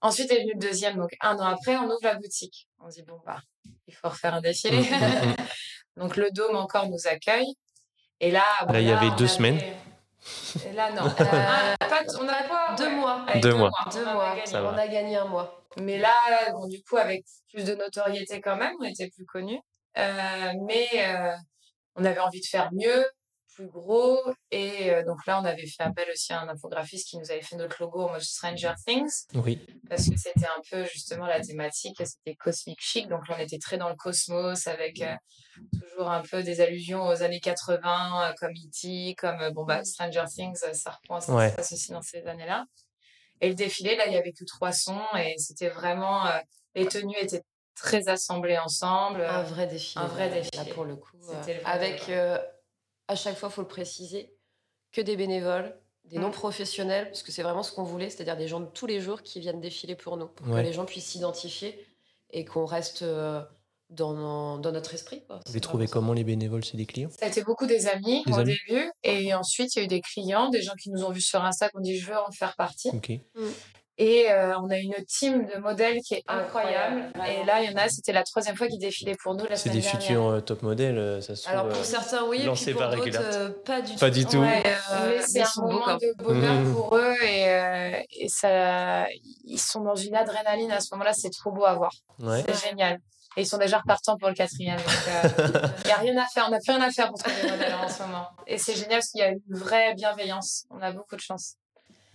Ensuite est venu le deuxième, donc un an après, on ouvre la boutique. On dit, bon, bah, il faut refaire un défilé. Mm, mm, mm. donc le Dôme encore nous accueille. Et là, bon, Là, il y avait deux semaines. Et là, non. Euh, ah, pas- on a quoi Deux Ouais. mois. Avec Deux mois. Deux on a mois. gagné. Va. On a gagné un mois. Mais là, bon, du coup, avec plus de notoriété quand même, on était plus connus. Euh, mais euh, on avait envie de faire mieux, plus gros. Et euh, donc là, on avait fait appel aussi à un infographiste qui nous avait fait notre logo en mode Stranger Things. Oui. Parce que c'était un peu justement la thématique, c'était cosmic chic. Donc on était très dans le cosmos avec euh, toujours un peu des allusions aux années 80, euh, comme E.T., comme euh, bon, bah, Stranger Things, euh, ça reprend, ça Ouais. se passe aussi dans ces années-là. Et le défilé, là, il y avait que trois sons et c'était vraiment. euh, les tenues étaient très assemblées ensemble. Un vrai défilé. un vrai là, défilé. Là, pour le coup. Euh, vrai avec, euh, à chaque fois, il faut le préciser, que des bénévoles, des Mm. non-professionnels, parce que c'est vraiment ce qu'on voulait, c'est-à-dire des gens de tous les jours qui viennent défiler pour nous, pour Ouais. que les gens puissent s'identifier et qu'on reste euh, dans, dans notre esprit. quoi. Vous les trouvez comment les bénévoles C'est des clients? Ça a été beaucoup des amis Des au amis. début. Et ensuite, il y a eu des clients, des gens qui nous ont vus sur Insta, qui ont dit je veux en faire partie. Ok. Et euh, on a une team de modèles qui est incroyable. Et là, il y en a, c'était la troisième fois qu'ils défilaient pour nous la C'est semaine des dernière. futurs euh, top modèles, euh, ça se trouve. Alors pour euh, certains, oui, et puis pour par d'autres, euh, pas du tout. Pas du tout. Ouais, Euh, mais c'est un beaux, moment de bonheur Mhm. pour eux et, euh, et ça, ils sont dans une adrénaline à ce moment-là, c'est trop beau à voir. Ouais. C'est génial. Et ils sont déjà repartants pour le quatrième. Il [laughs] n'y a rien à faire. On n'a plus rien à faire pour trouver des modèles en ce moment. Et c'est génial parce qu'il y a une vraie bienveillance. On a beaucoup de chance.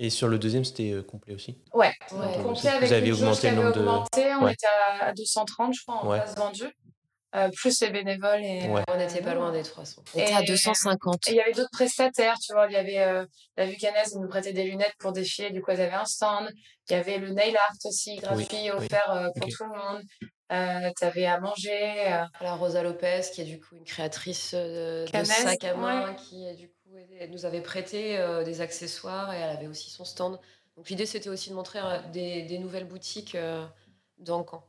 Et sur le deuxième, c'était euh, complet aussi Ouais, Ouais. complet Vous avec avez une jauge augmenté qui le nombre de- augmenté. On Ouais. était à 230, je crois, en Ouais. place vendue. Euh, plus les bénévoles. Et, Ouais. On n'était pas loin des 300. On Et- était à 250. Et il y avait d'autres prestataires, tu vois. Il y avait euh, la Vucanaise, ils nous prêtait des lunettes pour défiler, du coup, ils avaient un stand. Il y avait le nail art aussi, gratuit, oui. offert euh, pour tout le monde. Euh, tu avais à manger. euh, La Rosa Lopez, qui est du coup une créatrice euh, de sac à main, ouais. qui est, du coup elle nous avait prêté euh, des accessoires et elle avait aussi son stand. Donc l'idée c'était aussi de montrer euh, des, des nouvelles boutiques euh, dans le camp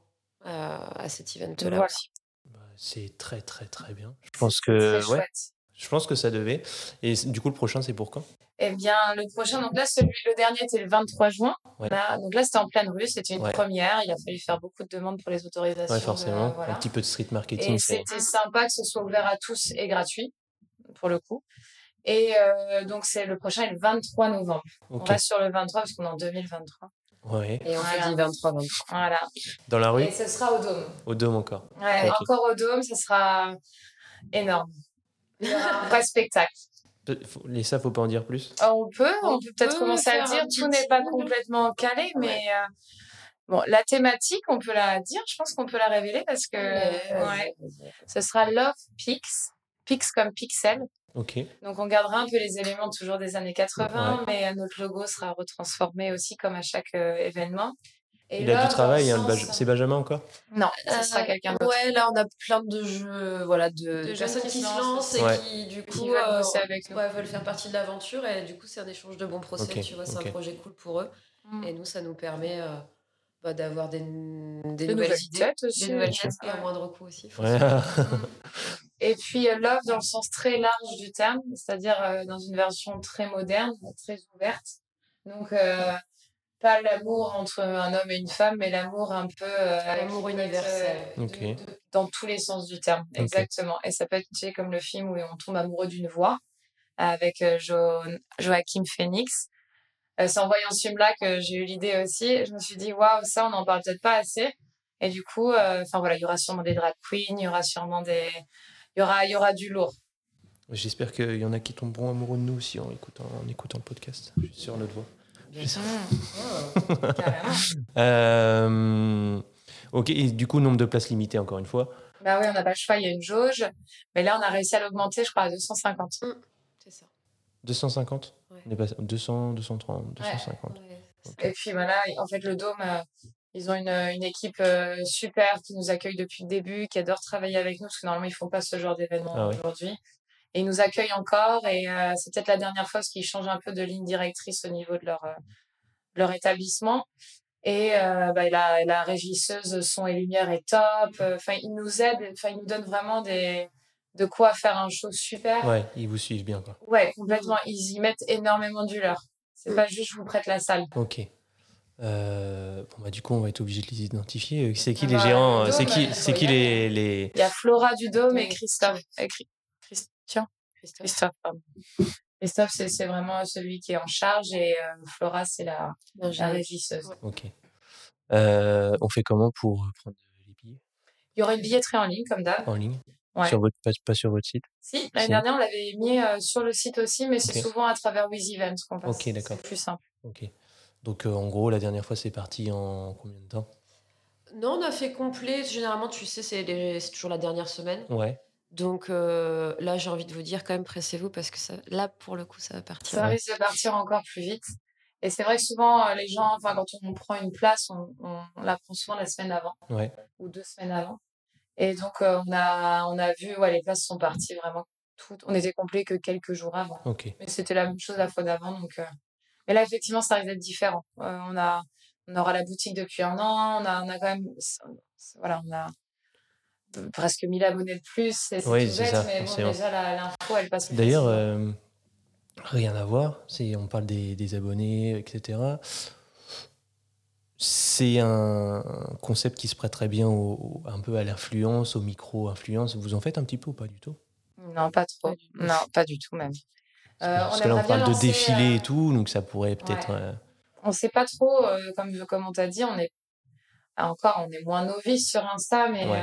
euh, à cet event-là Voilà. aussi. Bah, C'est très très très bien. Je pense que ouais, je pense que ça devait. Et du coup, le prochain, c'est pour quand? Eh bien, le prochain, donc là, celui, le dernier était le 23 juin. Ouais. Là, donc là, c'était en pleine rue, c'était une Ouais. première. Il a fallu faire beaucoup de demandes pour les autorisations. Ouais, de- forcément. voilà. Un petit peu de street marketing. Et c'était sympa que ce soit ouvert à tous et gratuit, pour le coup. Et euh, donc, c'est le prochain est le 23 novembre. On Ok. reste sur le 23 parce qu'on est en 2023. Ouais. Et on Voilà. fait dit 23 23 Voilà. Dans la rue, Et ce sera au Dôme. au Dôme encore. Ouais. Encore au Dôme, ce sera énorme. Il y aura un vrai spectacle. Les ça, faut pas en dire plus? Euh, On peut, on, On peut peut-être peut commencer à dire. Tout n'est pas complètement calé, mais euh, bon, la thématique, on peut la dire. Je pense qu'on peut la révéler parce que ouais, ce sera Love Pix. Pix comme pixel. Ok. Donc on gardera un peu les éléments toujours des années 80, mais euh, notre logo sera retransformé aussi comme à chaque euh, événement. Et Il a du travail. hein, sens- C'est Benjamin encore? Non, ce sera Euh, quelqu'un d'autre. Ouais, là on a plein de jeux, voilà, de, de personnes qui qui se lancent et Ouais. qui du Qui coup veulent euh, avec ouais, veulent faire partie de l'aventure et du coup c'est un échange de bons procès, tu vois, c'est un projet cool pour eux. Mm. Et nous ça nous permet euh, bah, d'avoir des, des De nouvelles, nouvelles idées, têtes aussi. des nouvelles et à moindre coût aussi. Ouais. [laughs] Et puis euh, love dans le sens très large du terme, c'est-à-dire euh, dans une version très moderne, très ouverte. Donc euh, pas l'amour entre un homme et une femme, mais l'amour un peu euh, L'amour universel. euh, Ok. de- de- dans tous les sens du terme, exactement. Et ça peut être tu sais, comme le film où on tombe amoureux d'une voix avec euh, Jo- Joachim Phoenix. Euh, c'est en voyant ce film-là que j'ai eu l'idée aussi. Je me suis dit waouh, ça on n'en parle peut-être pas assez. Et du coup, euh, enfin voilà, il y aura sûrement des drag queens, il y aura sûrement des, il y aura, il y aura du lourd. J'espère qu'il y en a qui tomberont amoureux de nous aussi en écoutant, en écoutant le podcast. Je suis sur notre voix. Bien sûr. Carrément. Euh, ok, et du coup, nombre de places limitées, encore une fois. Bah oui, on n'a pas le choix, il y a une jauge. Mais là, on a réussi à l'augmenter, je crois, à 250. C'est ça. 250 Ouais. On est passé 200, 230, 250. Ouais. Ok. Et puis voilà, en fait, le Dôme, euh, ils ont une, une équipe euh, super qui nous accueille depuis le début, qui adore travailler avec nous, parce que normalement, ils font pas ce genre d'événement Ah ouais. aujourd'hui. Et ils nous accueillent encore, et euh, c'est peut-être la dernière fois parce qu'ils changent un peu de ligne directrice au niveau de leur, euh, de leur établissement. Et euh, bah, la, la régisseuse son et lumière est top. Enfin, ils nous aident, enfin, ils nous donnent vraiment des, de quoi faire un show super. Ouais, ils vous suivent bien, quoi. Ouais, complètement. Ils y mettent énormément du leur. C'est pas juste je vous prête la salle. Ok. Euh, bon, bah, du coup, on va être obligé de les identifier. C'est qui Ah les bah, euh, C'est qui, il c'est qui y les, les... Il y a Flora du Dôme et. Christophe. Christian Christophe. Christophe, pardon. Christophe, c'est c'est vraiment celui qui est en charge et euh, Flora, c'est la, la régisseuse. Ok. Euh, on fait comment pour prendre les billets? Il y aura une billetterie en ligne, comme d'hab. en ligne? Ouais. sur votre, pas, pas sur votre site? Si, l'année Si. dernière, on l'avait mis euh, sur le site aussi, mais c'est souvent à travers With Events qu'on passe. Ok, d'accord. C'est plus simple. Ok. Donc, euh, en gros, la dernière fois, c'est parti en combien de temps? Non, on a fait complet. Généralement, tu sais, c'est les- c'est toujours la dernière semaine. Ouais. Donc euh, là, j'ai envie de vous dire quand même, pressez-vous parce que ça, là, pour le coup, ça va partir. Ça risque de partir encore plus vite. Et c'est vrai que souvent, euh, les gens, enfin, quand on prend une place, on, on, on la prend souvent la semaine avant Ouais. ou deux semaines avant. Et donc, euh, on, a, on a vu, ouais, les places sont parties vraiment toutes. On était complet que quelques jours avant. Ok. Mais c'était la même chose la fois d'avant. Donc, euh, Mais là, effectivement, ça risque d'être différent. Euh, on, a, on aura la boutique depuis un an. On a, on a quand même. Voilà, on a presque 1000 abonnés de plus. C'est c'est Oui, tout c'est bête, ça, mais bon, forcément. déjà, l'info, elle passe D'ailleurs, euh, rien à voir. C'est, on parle des, des abonnés, etc. C'est un concept qui se prête très bien au, au- un peu à l'influence, au micro-influence. Vous en faites un petit peu ou pas du tout? Non, pas trop. Non, pas du tout même. Euh, Parce on que là, on parle de défilé euh, et tout, donc ça pourrait peut-être. ouais. euh, on sait pas trop, euh, comme, comme on t'a dit, on est, encore, on est moins novice sur Insta, mais Ouais.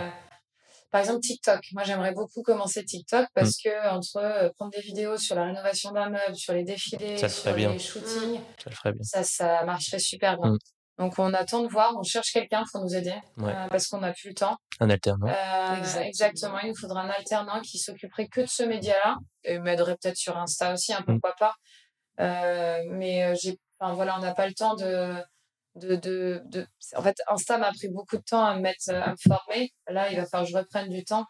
Par exemple TikTok. Moi, j'aimerais beaucoup commencer TikTok Mmh. parce que entre euh, prendre des vidéos sur la rénovation d'un meuble, sur les défilés, Ça sur bien. les shootings, Ça le ferait bien. ça, ça marcherait super bien. Mm. Donc, on attend de voir, on cherche quelqu'un pour nous aider Ouais. euh, parce qu'on n'a plus le temps. Un alternant. Euh, Exactement. exactement. Il nous faudra un alternant qui s'occuperait que de ce média-là et m'aiderait peut-être sur Insta aussi, Mm. hein, pourquoi pas. Euh, mais j'ai, enfin voilà, on n'a pas le temps de, de, de, de- En fait, Insta m'a pris beaucoup de temps à me mettre, à me former. Là, il va falloir que je reprenne du temps.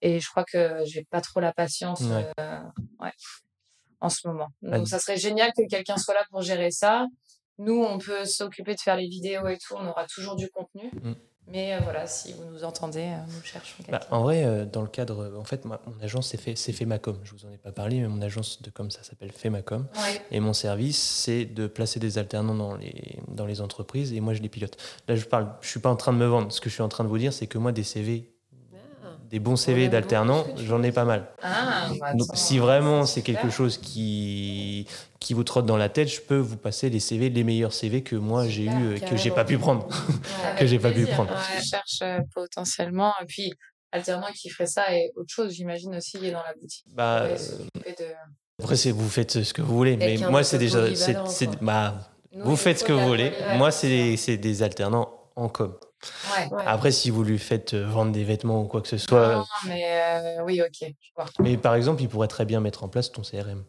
Et je crois que j'ai pas trop la patience Ouais. euh, ouais, en ce moment. Donc, ça serait génial que quelqu'un soit là pour gérer ça. Nous, on peut s'occuper de faire les vidéos et tout. On aura toujours du contenu. Mm. Mais euh, voilà, si vous nous entendez, euh, nous cherchons Bah, en vrai, euh, dans le cadre, en fait, moi, mon agence c'est fait, c'est Femacom. Je vous en ai pas parlé, mais mon agence de com ça s'appelle Femacom. Ouais. Et mon service, c'est de placer des alternants dans les, dans les entreprises et moi je les pilote. Là, je parle, je suis pas en train de me vendre. Ce que je suis en train de vous dire, c'est que moi, des CV. Des bons CV d'alternants, j'en ai pas mal. Ah, bah, Donc, si vraiment c'est quelque chose qui, qui vous trotte dans la tête, je peux vous passer les CV, les meilleurs CV que moi j'ai eu, [laughs] que j'ai pas pu prendre. Que j'ai pas pu prendre. Ouais, je cherche euh, potentiellement. Et puis, alternant qui ferait ça et autre chose, j'imagine aussi, il est dans la boutique. Bah, euh, de... après, c'est vous faites ce que vous voulez, mais moi c'est déjà, c'est, bah, vous faites ce que vous voulez. moi, c'est des alternants en com. Ouais. Ouais. Après, si vous lui faites euh, vendre des vêtements ou quoi que ce soit, Non, mais euh, oui, ok, je vois. mais par exemple, il pourrait très bien mettre en place ton CRM.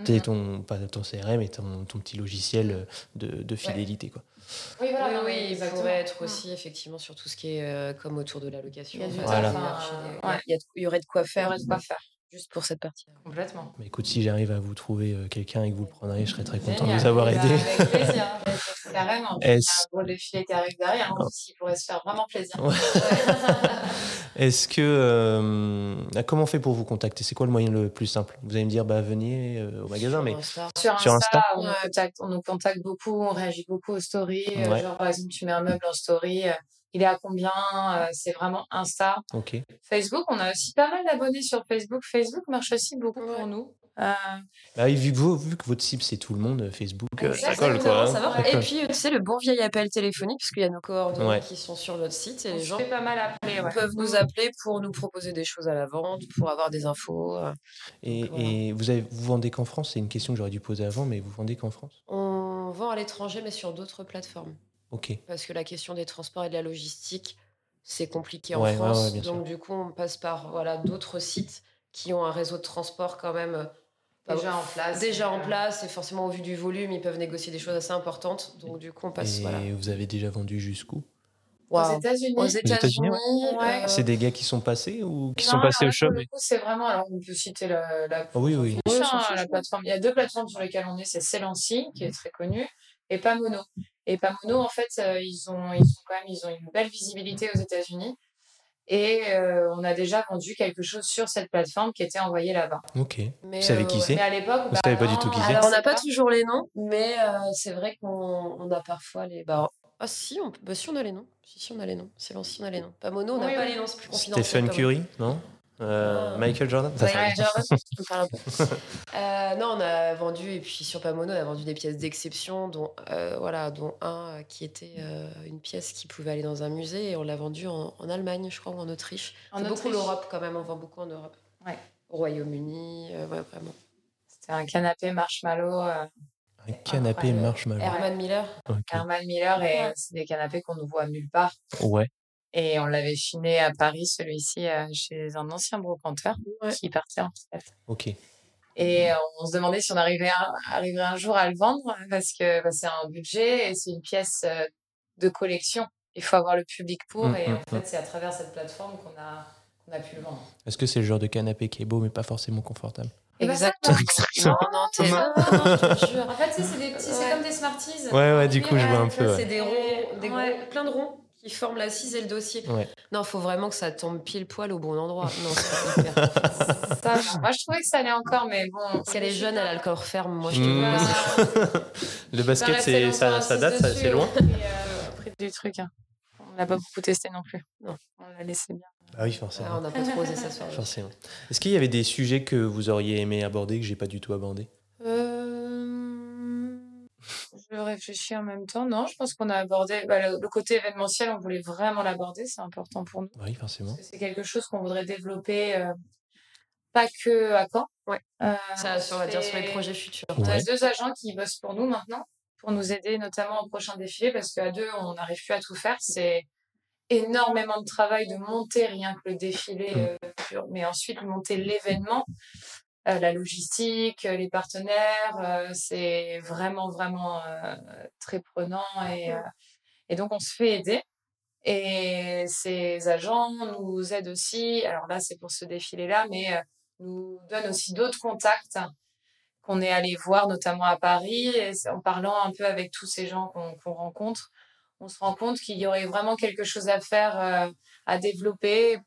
Mhm. ton, pas ton CRM, mais ton, ton petit logiciel euh, de, de fidélité. Quoi. Oui, voilà, oui, non, oui, mais il exactement. pourrait être Mm. aussi effectivement sur tout ce qui est euh, comme autour de la location. Il y a du Voilà. il a il aurait de quoi Il y faire aurait de quoi faire. Juste pour cette partie. Complètement. Mais écoute, si j'arrive à vous trouver euh, quelqu'un et que vous le prendrez, je serais très content de vous avoir aidé. Avec plaisir, [laughs] carrément. Il y a Est-ce- un gros défilé qui arrive derrière, hein, aussi, il pourrait se faire vraiment plaisir. Ouais. [laughs] Est-ce que. euh, comment on fait pour vous contacter? C'est quoi le moyen le plus simple? Vous allez me dire, bah, venez euh, au magasin, Sur mais. Insta. Sur Insta, Sur Insta on, nous contacte, on nous contacte beaucoup, on réagit beaucoup aux stories. Ouais. genre, par exemple, tu mets un meuble en story, euh, il est à combien euh, C'est vraiment Insta. Ok. Facebook, on a aussi pas mal d'abonnés sur Facebook. Facebook marche aussi beaucoup Ouais. pour nous. Euh, Bah vu, que vous- vu que votre cible c'est tout le monde, euh, Facebook, ça colle quoi. hein. ça va. Ça Et puis, tu sais, le bon vieil appel téléphonique, parce qu'il y a nos coordonnées Ouais. qui sont sur notre site et on les gens pas mal appeler. Ouais. peuvent nous appeler pour nous proposer des choses à la vente, pour avoir des infos. Et, Donc, voilà. et vous, avez, vous vendez qu'en France? C'est une question que j'aurais dû poser avant, mais vous vendez qu'en France? On vend à l'étranger, mais sur d'autres plateformes. Ok. Parce que la question des transports et de la logistique, c'est compliqué en Ouais, France. ouais, bien sûr. donc, du coup, on passe par voilà, d'autres sites qui ont un réseau de transport quand même. euh, Déjà en place. Déjà en Euh, place, et forcément au vu du volume, ils peuvent négocier des choses assez importantes. Donc du coup, on passe et voilà. vous avez déjà vendu jusqu'où? Aux Waouh. États-Unis. Aux États-Unis, ouais. euh, C'est des gars qui sont passés ou qui Non, sont passés alors au shop c'est vraiment. Alors, on peut citer la, la Ah oui, on oui. hein, la plateforme. Il y a deux plateformes sur lesquelles on est, c'est Celancy, qui est très connu, et Pamono. Et Pamono, en fait, euh, ils ont, ils ont quand même, ils ont une belle visibilité aux États-Unis. Et euh, on a déjà vendu quelque chose sur cette plateforme qui était envoyé là-bas. Ok. mais, Vous savez euh, qui c'est? Mais à l'époque, Vous savez pas du tout qui c'est Alors on n'a pas toujours les noms, mais euh, c'est vrai qu'on on a parfois les. Bah, ah si, on, bah, si on a les noms. Si, si on a les noms. C'est si on a les noms. Pas mono, on n'a Oui, pas oui. les noms, c'est plus confidentiel. Stephen pas Curry Non? Euh, Ah. Michael Jordan Ça, Ouais, ça- ouais, Jordan, tu me parles un peu. [laughs] Euh, non, on a vendu, et puis sur Pamono, on a vendu des pièces d'exception, dont, euh, voilà, dont un euh, qui était euh, une pièce qui pouvait aller dans un musée, et on l'a vendu en, en Allemagne, je crois, ou en Autriche. En C'est beaucoup Autriche. l'Europe quand même, on vend beaucoup en Europe. Ouais. Au Royaume-Uni, euh, ouais, vraiment. C'était un canapé marshmallow. euh, Un canapé marshmallow. Herman Miller. Ok. Herman Miller, et Ouais. c'est des canapés qu'on ne voit nulle part. Ouais. Et on l'avait chiné à Paris, celui-ci, euh, chez un ancien brocanteur Ouais. qui partait en retraite. Ok. Et euh, on se demandait si on arrivait, un, arriverait un jour à le vendre parce que bah, c'est un budget et c'est une pièce euh, de collection. Il faut avoir le public pour Mm, et mm, en fait, c'est à travers cette plateforme qu'on a, pu le vendre. Est-ce que c'est le genre de canapé qui est beau mais pas forcément confortable? Bah, ça, Exactement. Exactement. Non, non, t'es. Non. Non, je te jure. En fait, c'est des petits, c'est comme des Smarties. Ouais, ouais, du coup, je vois un peu. C'est ouais. des ronds, des Ouais. gros- plein de ronds qui forment l'assise et le dossier. Ouais. Non, faut vraiment que ça tombe pile poil au bon endroit. Non, pas. [laughs] Ça, moi, je trouvais que ça allait encore, mais bon. Si elle est jeune, elle a le corps ferme. Moi, je te Mm. vois. [laughs] Le basket, c'est ça, ça date, ça- c'est loin Pris, euh, du truc. hein. On l'a pas beaucoup testé non plus. Non. On l'a laissé bien. Ah oui, Ah, forcément. on n'a pas trop osé s'asseoir. [laughs] forcément. Est-ce qu'il y avait des sujets que vous auriez aimé aborder que j'ai pas du tout abordé Euh... Je réfléchis en même temps. Non, je pense qu'on a abordé bah, le, côté événementiel, on voulait vraiment l'aborder, c'est important pour nous. Oui, forcément. C'est quelque chose qu'on voudrait développer, euh, pas que à Caen. Ouais. Euh, ça, on va dire sur les projets futurs. On a deux agents qui bossent pour nous maintenant, pour nous aider notamment au prochain défilé, parce qu'à deux, on n'arrive plus à tout faire. C'est énormément de travail de monter rien que le défilé mmh. euh, pur, mais ensuite monter l'événement. Euh, la logistique, euh, les partenaires, euh, c'est vraiment, vraiment très prenant. Et, et donc, on se fait aider. Et ces agents nous aident aussi, alors là, c'est pour ce défilé-là, mais nous donnent aussi d'autres contacts qu'on est allé voir, notamment à Paris. Et en parlant un peu avec tous ces gens qu'on rencontre, on se rend compte qu'il y aurait vraiment quelque chose à faire, à développer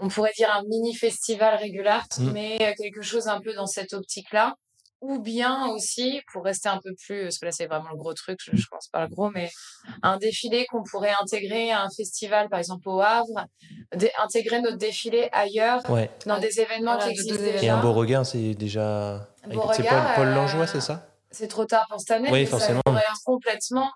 on pourrait dire un mini festival régulier, mm. mais euh, quelque chose un peu dans cette optique-là. Ou bien aussi, pour rester un peu plus, parce que là c'est vraiment le gros truc, je, pense pas le gros, mais un défilé qu'on pourrait intégrer à un festival, par exemple au Havre, intégrer notre défilé ailleurs, dans des événements qui existent déjà. Et un beau regard, c'est déjà. C'est Paul, Paul Langeois, c'est ça? C'est trop tard pour cette année. Oui, forcément. Ça complètement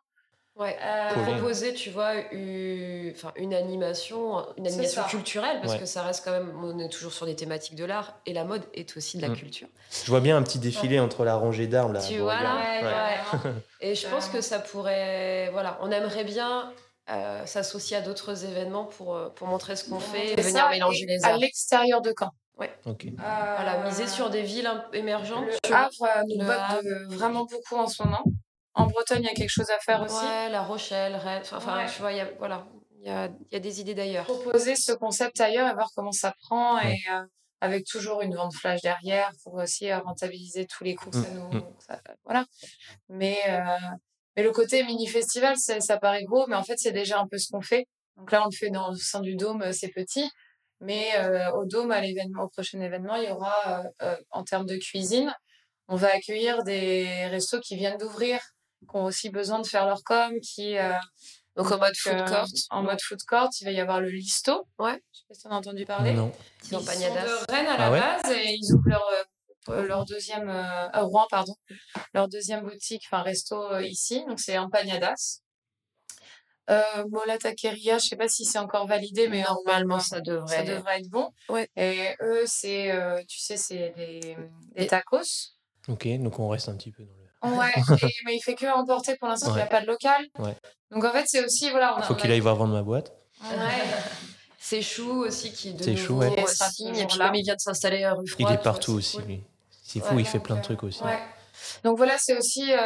Ouais, euh, proposer, tu vois, une, animation, une animation culturelle, parce que ça reste quand même, on est toujours sur des thématiques de l'art, et la mode est aussi de la mm. culture. Je vois bien un petit défilé entre la rangée d'arbres. Tu vois, là [laughs] Et je pense que ça pourrait, voilà, on aimerait bien euh, s'associer à d'autres événements pour, euh, pour montrer ce qu'on fait et venir mélanger les arts. À l'extérieur de Caen. Ouais. Voilà, miser sur des villes émergentes. Le Havre nous botte vraiment beaucoup en ce moment. En Bretagne, il y a quelque chose à faire aussi? Ouais, La Rochelle, Rennes. Enfin, tu vois, il y a, voilà, il y a, y a, des idées d'ailleurs. Proposer ce concept ailleurs et voir comment ça prend et euh, avec toujours une vente flash derrière pour aussi euh, rentabiliser tous les coûts que ça mmh, nous. Mmh. voilà. Mais, euh, mais le côté mini festival, ça paraît gros, mais en fait, c'est déjà un peu ce qu'on fait. Donc là, on le fait dans le sein du dôme, c'est petit. Mais au dôme, à l'événement, au prochain événement, il y aura, en termes de cuisine, on va accueillir des restos qui viennent d'ouvrir qui ont aussi besoin de faire leur com, qui euh, donc en mode food court. en mode food court, il va y avoir le Listo. Ouais. Je sais pas si tu as entendu parler. Non. Ils, sont de Rennes à la ah base et ils ouvrent leur euh, leur deuxième euh, Rouen pardon leur deuxième boutique enfin resto ici donc c'est Empanadas euh, Mola Taqueria, je sais pas si c'est encore validé, mais normalement ça devrait, ça devrait être bon. Ouais. Et eux, c'est, tu sais, c'est des, des tacos. Ok, donc on reste un petit peu dans le. Ouais, [laughs] mais il fait que emporter pour l'instant, il n'y a pas de local. Donc en fait, c'est aussi. Voilà, il faut qu'il aille voir vendre ma boîte. Ouais. [laughs] C'est Chou aussi qui de nouveau Chou, ouais. Et puis comme il vient de s'installer rue Froide. Il est partout aussi, lui. C'est fou, il fait plein de trucs aussi. Donc voilà, c'est aussi euh,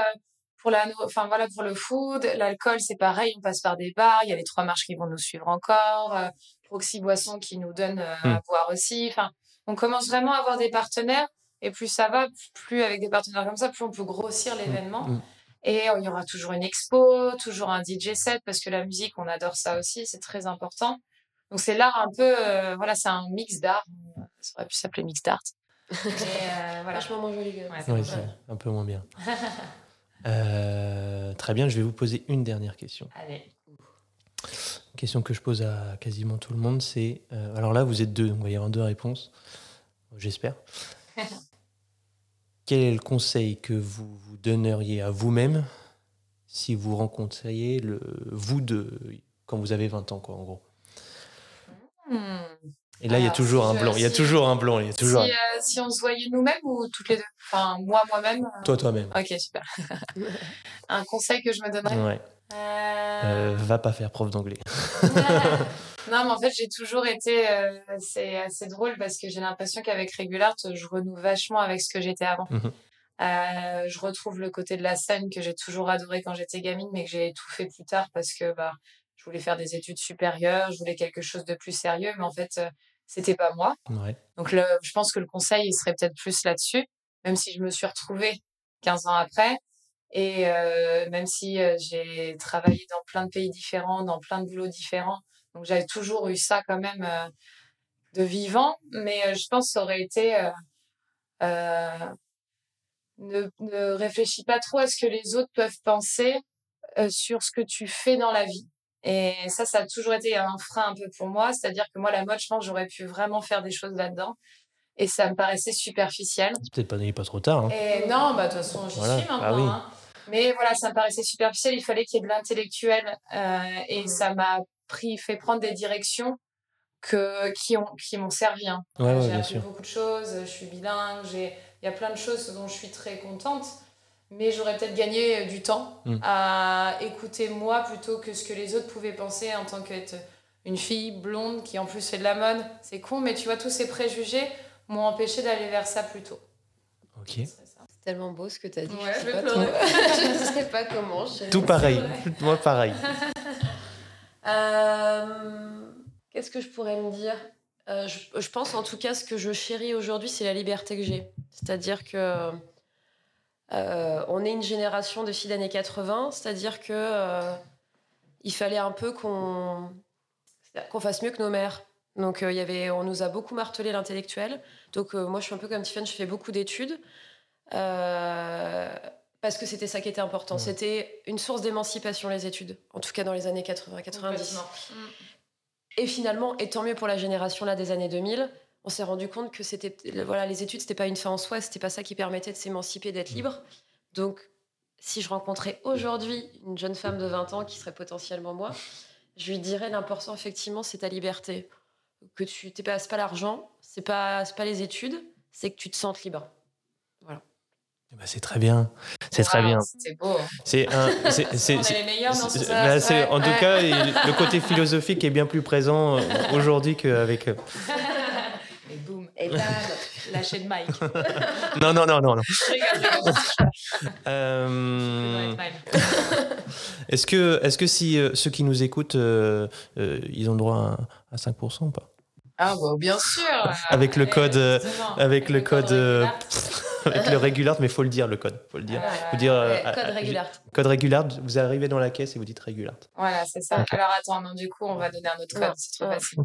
pour la, enfin voilà pour le food, l'alcool, c'est pareil. On passe par des bars. Il y a les trois marches qui vont nous suivre encore. Euh, Proxy Boisson qui nous donne euh, à hmm. boire aussi. Enfin, on commence vraiment à avoir des partenaires et plus ça va, plus avec des partenaires comme ça, plus on peut grossir mmh, l'événement. Mmh. Et il y aura toujours une expo, toujours un DJ set, parce que la musique, on adore ça aussi, c'est très important. Donc c'est l'art un peu, euh, voilà, c'est un mix d'art. Ça aurait pu s'appeler mix d'art. [laughs] euh, voilà. Vachement moins joli. oui, c'est un peu moins bien. [laughs] euh, très bien, je vais vous poser une dernière question. Allez. Une question que je pose à quasiment tout le monde, c'est... Euh, alors là, vous êtes deux, donc il va y avoir deux réponses, j'espère. [laughs] Quel est le conseil que vous vous donneriez à vous-même si vous rencontriez le vous de quand vous avez 20 ans, quoi, en gros? Hmm. Et là, il y a toujours un blanc. Il y a toujours un blanc. Il y a toujours. Si, euh, si on se voyait nous-mêmes ou toutes les deux? Enfin, moi, moi-même. Euh, Toi, toi-même. Ok, super. [laughs] un conseil que je me donnerais? Ouais. Euh... va pas faire prof d'anglais. [laughs] Non, mais en fait, j'ai toujours été. Euh, c'est assez drôle parce que j'ai l'impression qu'avec Regulart, je renoue vachement avec ce que j'étais avant. Mhm. Euh, je retrouve le côté de la scène que j'ai toujours adoré quand j'étais gamine, mais que j'ai fait plus tard parce que bah, je voulais faire des études supérieures, je voulais quelque chose de plus sérieux, mais en fait, euh, c'était pas moi. Donc, le, je pense que le conseil, il serait peut-être plus là-dessus, même si je me suis retrouvée 15 ans après. Et même si j'ai travaillé dans plein de pays différents, dans plein de boulots différents, donc j'avais toujours eu ça quand même de vivant, mais je pense que ça aurait été ne, ne réfléchis pas trop à ce que les autres peuvent penser sur ce que tu fais dans la vie. Et ça, ça a toujours été un frein un peu pour moi. C'est-à-dire que moi, la mode, je pense j'aurais pu vraiment faire des choses là-dedans. Et ça me paraissait superficiel. C'est peut-être pas, pas trop tard. Hein. Et non, bah, de toute façon, j'y suis maintenant. Ah oui. Hein. Mais voilà, ça me paraissait superficiel. Il fallait qu'il y ait de l'intellectuel. euh, et ça m'a pris, fait prendre des directions que, qui ont qui m'ont servi. hein. Ouais, ouais, j'ai appris sûr. beaucoup de choses. Je suis bilingue. J'ai, il y a plein de choses dont je suis très contente. Mais j'aurais peut-être gagné du temps Mm. à écouter moi plutôt que ce que les autres pouvaient penser en tant qu'être une fille blonde qui en plus fait de la mode. C'est con, mais tu vois, tous ces préjugés m'ont empêché d'aller vers ça plus tôt. Ok. Tellement beau ce que tu as dit. Ouais, je je sais vais pas pleurer. trop. [laughs] je sais pas comment. je- Tout pareil. Moi, pareil. [laughs] Euh, Qu'est-ce que je pourrais me dire? Euh, je, je pense en tout cas ce que je chéris aujourd'hui, c'est la liberté que j'ai. C'est-à-dire que euh, on est une génération de filles d'années 80, c'est-à-dire que euh, il fallait un peu qu'on qu'on fasse mieux que nos mères. Donc euh, il y avait, on nous a beaucoup martelé l'intellectuel. Donc euh, moi je suis un peu comme Tiffany, je fais beaucoup d'études. Euh, parce que c'était ça qui était important. C'était une source d'émancipation, les études. En tout cas, dans les années 80, 90. Complètement. Mm. Et finalement, et tant mieux pour la génération là des années 2000, on s'est rendu compte que c'était voilà les études c'était pas une fin en soi, c'était pas ça qui permettait de s'émanciper, d'être libre. Donc si je rencontrais aujourd'hui une jeune femme de 20 ans qui serait potentiellement moi, je lui dirais l'important effectivement c'est ta liberté. Que tu t'es pas pas l'argent, c'est pas c'est pas les études, c'est que tu te sentes libre. Eh ben, c'est très bien. C'est très Waouh, bien. C'était beau. hein. C'est un. c'est- [laughs] c'est- c'est- c'est- là, c'est- Ouais, en tout cas, le côté philosophique est bien plus présent euh, [laughs] aujourd'hui qu'avec. euh, Et boum. Et bam Lâcher de Mike. Non, non, non, non, non. Euh. [laughs] Est-ce que, est-ce que si euh, ceux qui nous écoutent, euh, ils ont le droit à, à 5% ou pas? Ah, bah, bien sûr. Avec le Eh, code. Avec le code. [laughs] avec le régular, mais faut le dire le code, faut le dire. Faut dire euh, Ouais, code à- régulier. Code régular. Vous arrivez dans la caisse et vous dites régular. Voilà, c'est ça. Alors attends, non, du coup, on va donner un autre code, c'est trop facile.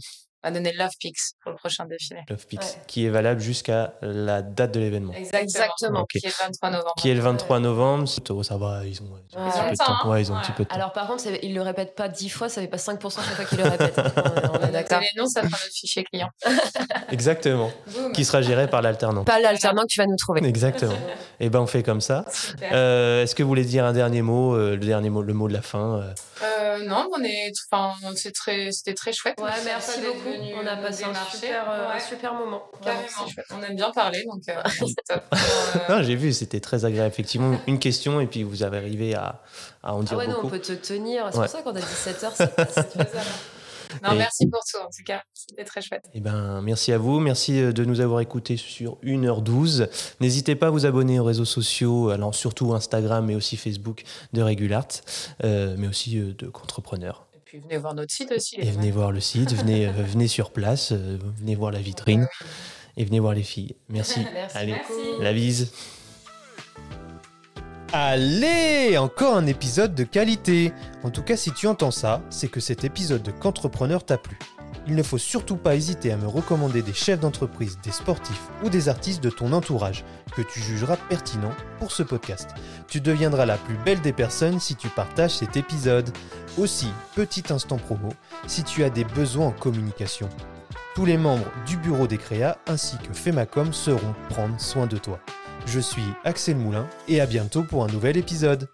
Va donner Love Pix pour le prochain défilé. Love Pix, Ouais. qui est valable jusqu'à la date de l'événement, Exactement. Qui est le 23 novembre. qui est le 23 novembre. Oh, ça va, ils ont, ils ont un petit peu de Ils temps. le temps, Ouais, ils ont un petit peu de temps. Alors par contre, c'est- il le répète pas dix fois, ça fait pas 5% chaque fois qu'il le répète. on, on est d'accord. les noms, ça fera notre fichier client. [laughs] Exactement. Qui sera géré par l'alternant. Pas l'alternant que tu vas nous trouver. Exactement. Et ben on fait comme ça. Euh, Est-ce que vous voulez dire un dernier mot, euh, le dernier mot, le mot de la fin euh, Euh, non, on est, enfin, c'est très, c'était très chouette. Ouais, Merci beaucoup. Venu On a nous passé un super, euh, un super moment. Carrément. chouette. On aime bien parler, donc euh, [laughs] c'est top. Euh, Non, j'ai vu, c'était très agréable. Effectivement, une question et puis vous avez arrivé à, à en dire Ah ouais, non, beaucoup. on peut te tenir. C'est Ouais. pour ça qu'on a 17h, c'est. [laughs] Non, Et- merci pour tout, en tout cas. C'était très chouette. Eh ben, merci à vous. Merci euh, de nous avoir écoutés sur 1h12. N'hésitez pas à vous abonner aux réseaux sociaux, alors surtout Instagram mais aussi Facebook de Regulart, euh, mais aussi euh, de Contrepreneurs. Puis venez voir notre site aussi. Et venez voir le site, venez, euh, [laughs] venez sur place, euh, venez voir la vitrine et venez voir les filles. Merci. [laughs] Merci Allez, la bise. Allez, encore un épisode de qualité. En tout cas, si tu entends ça, c'est que cet épisode de Qu'entrepreneur t'a plu. Il ne faut surtout pas hésiter à me recommander des chefs d'entreprise, des sportifs ou des artistes de ton entourage que tu jugeras pertinents pour ce podcast. Tu deviendras la plus belle des personnes si tu partages cet épisode. Aussi, petit instant promo, si tu as des besoins en communication. Tous les membres du bureau des créas ainsi que Femacom seront prendre soin de toi. Je suis Axel Moulin et à bientôt pour un nouvel épisode.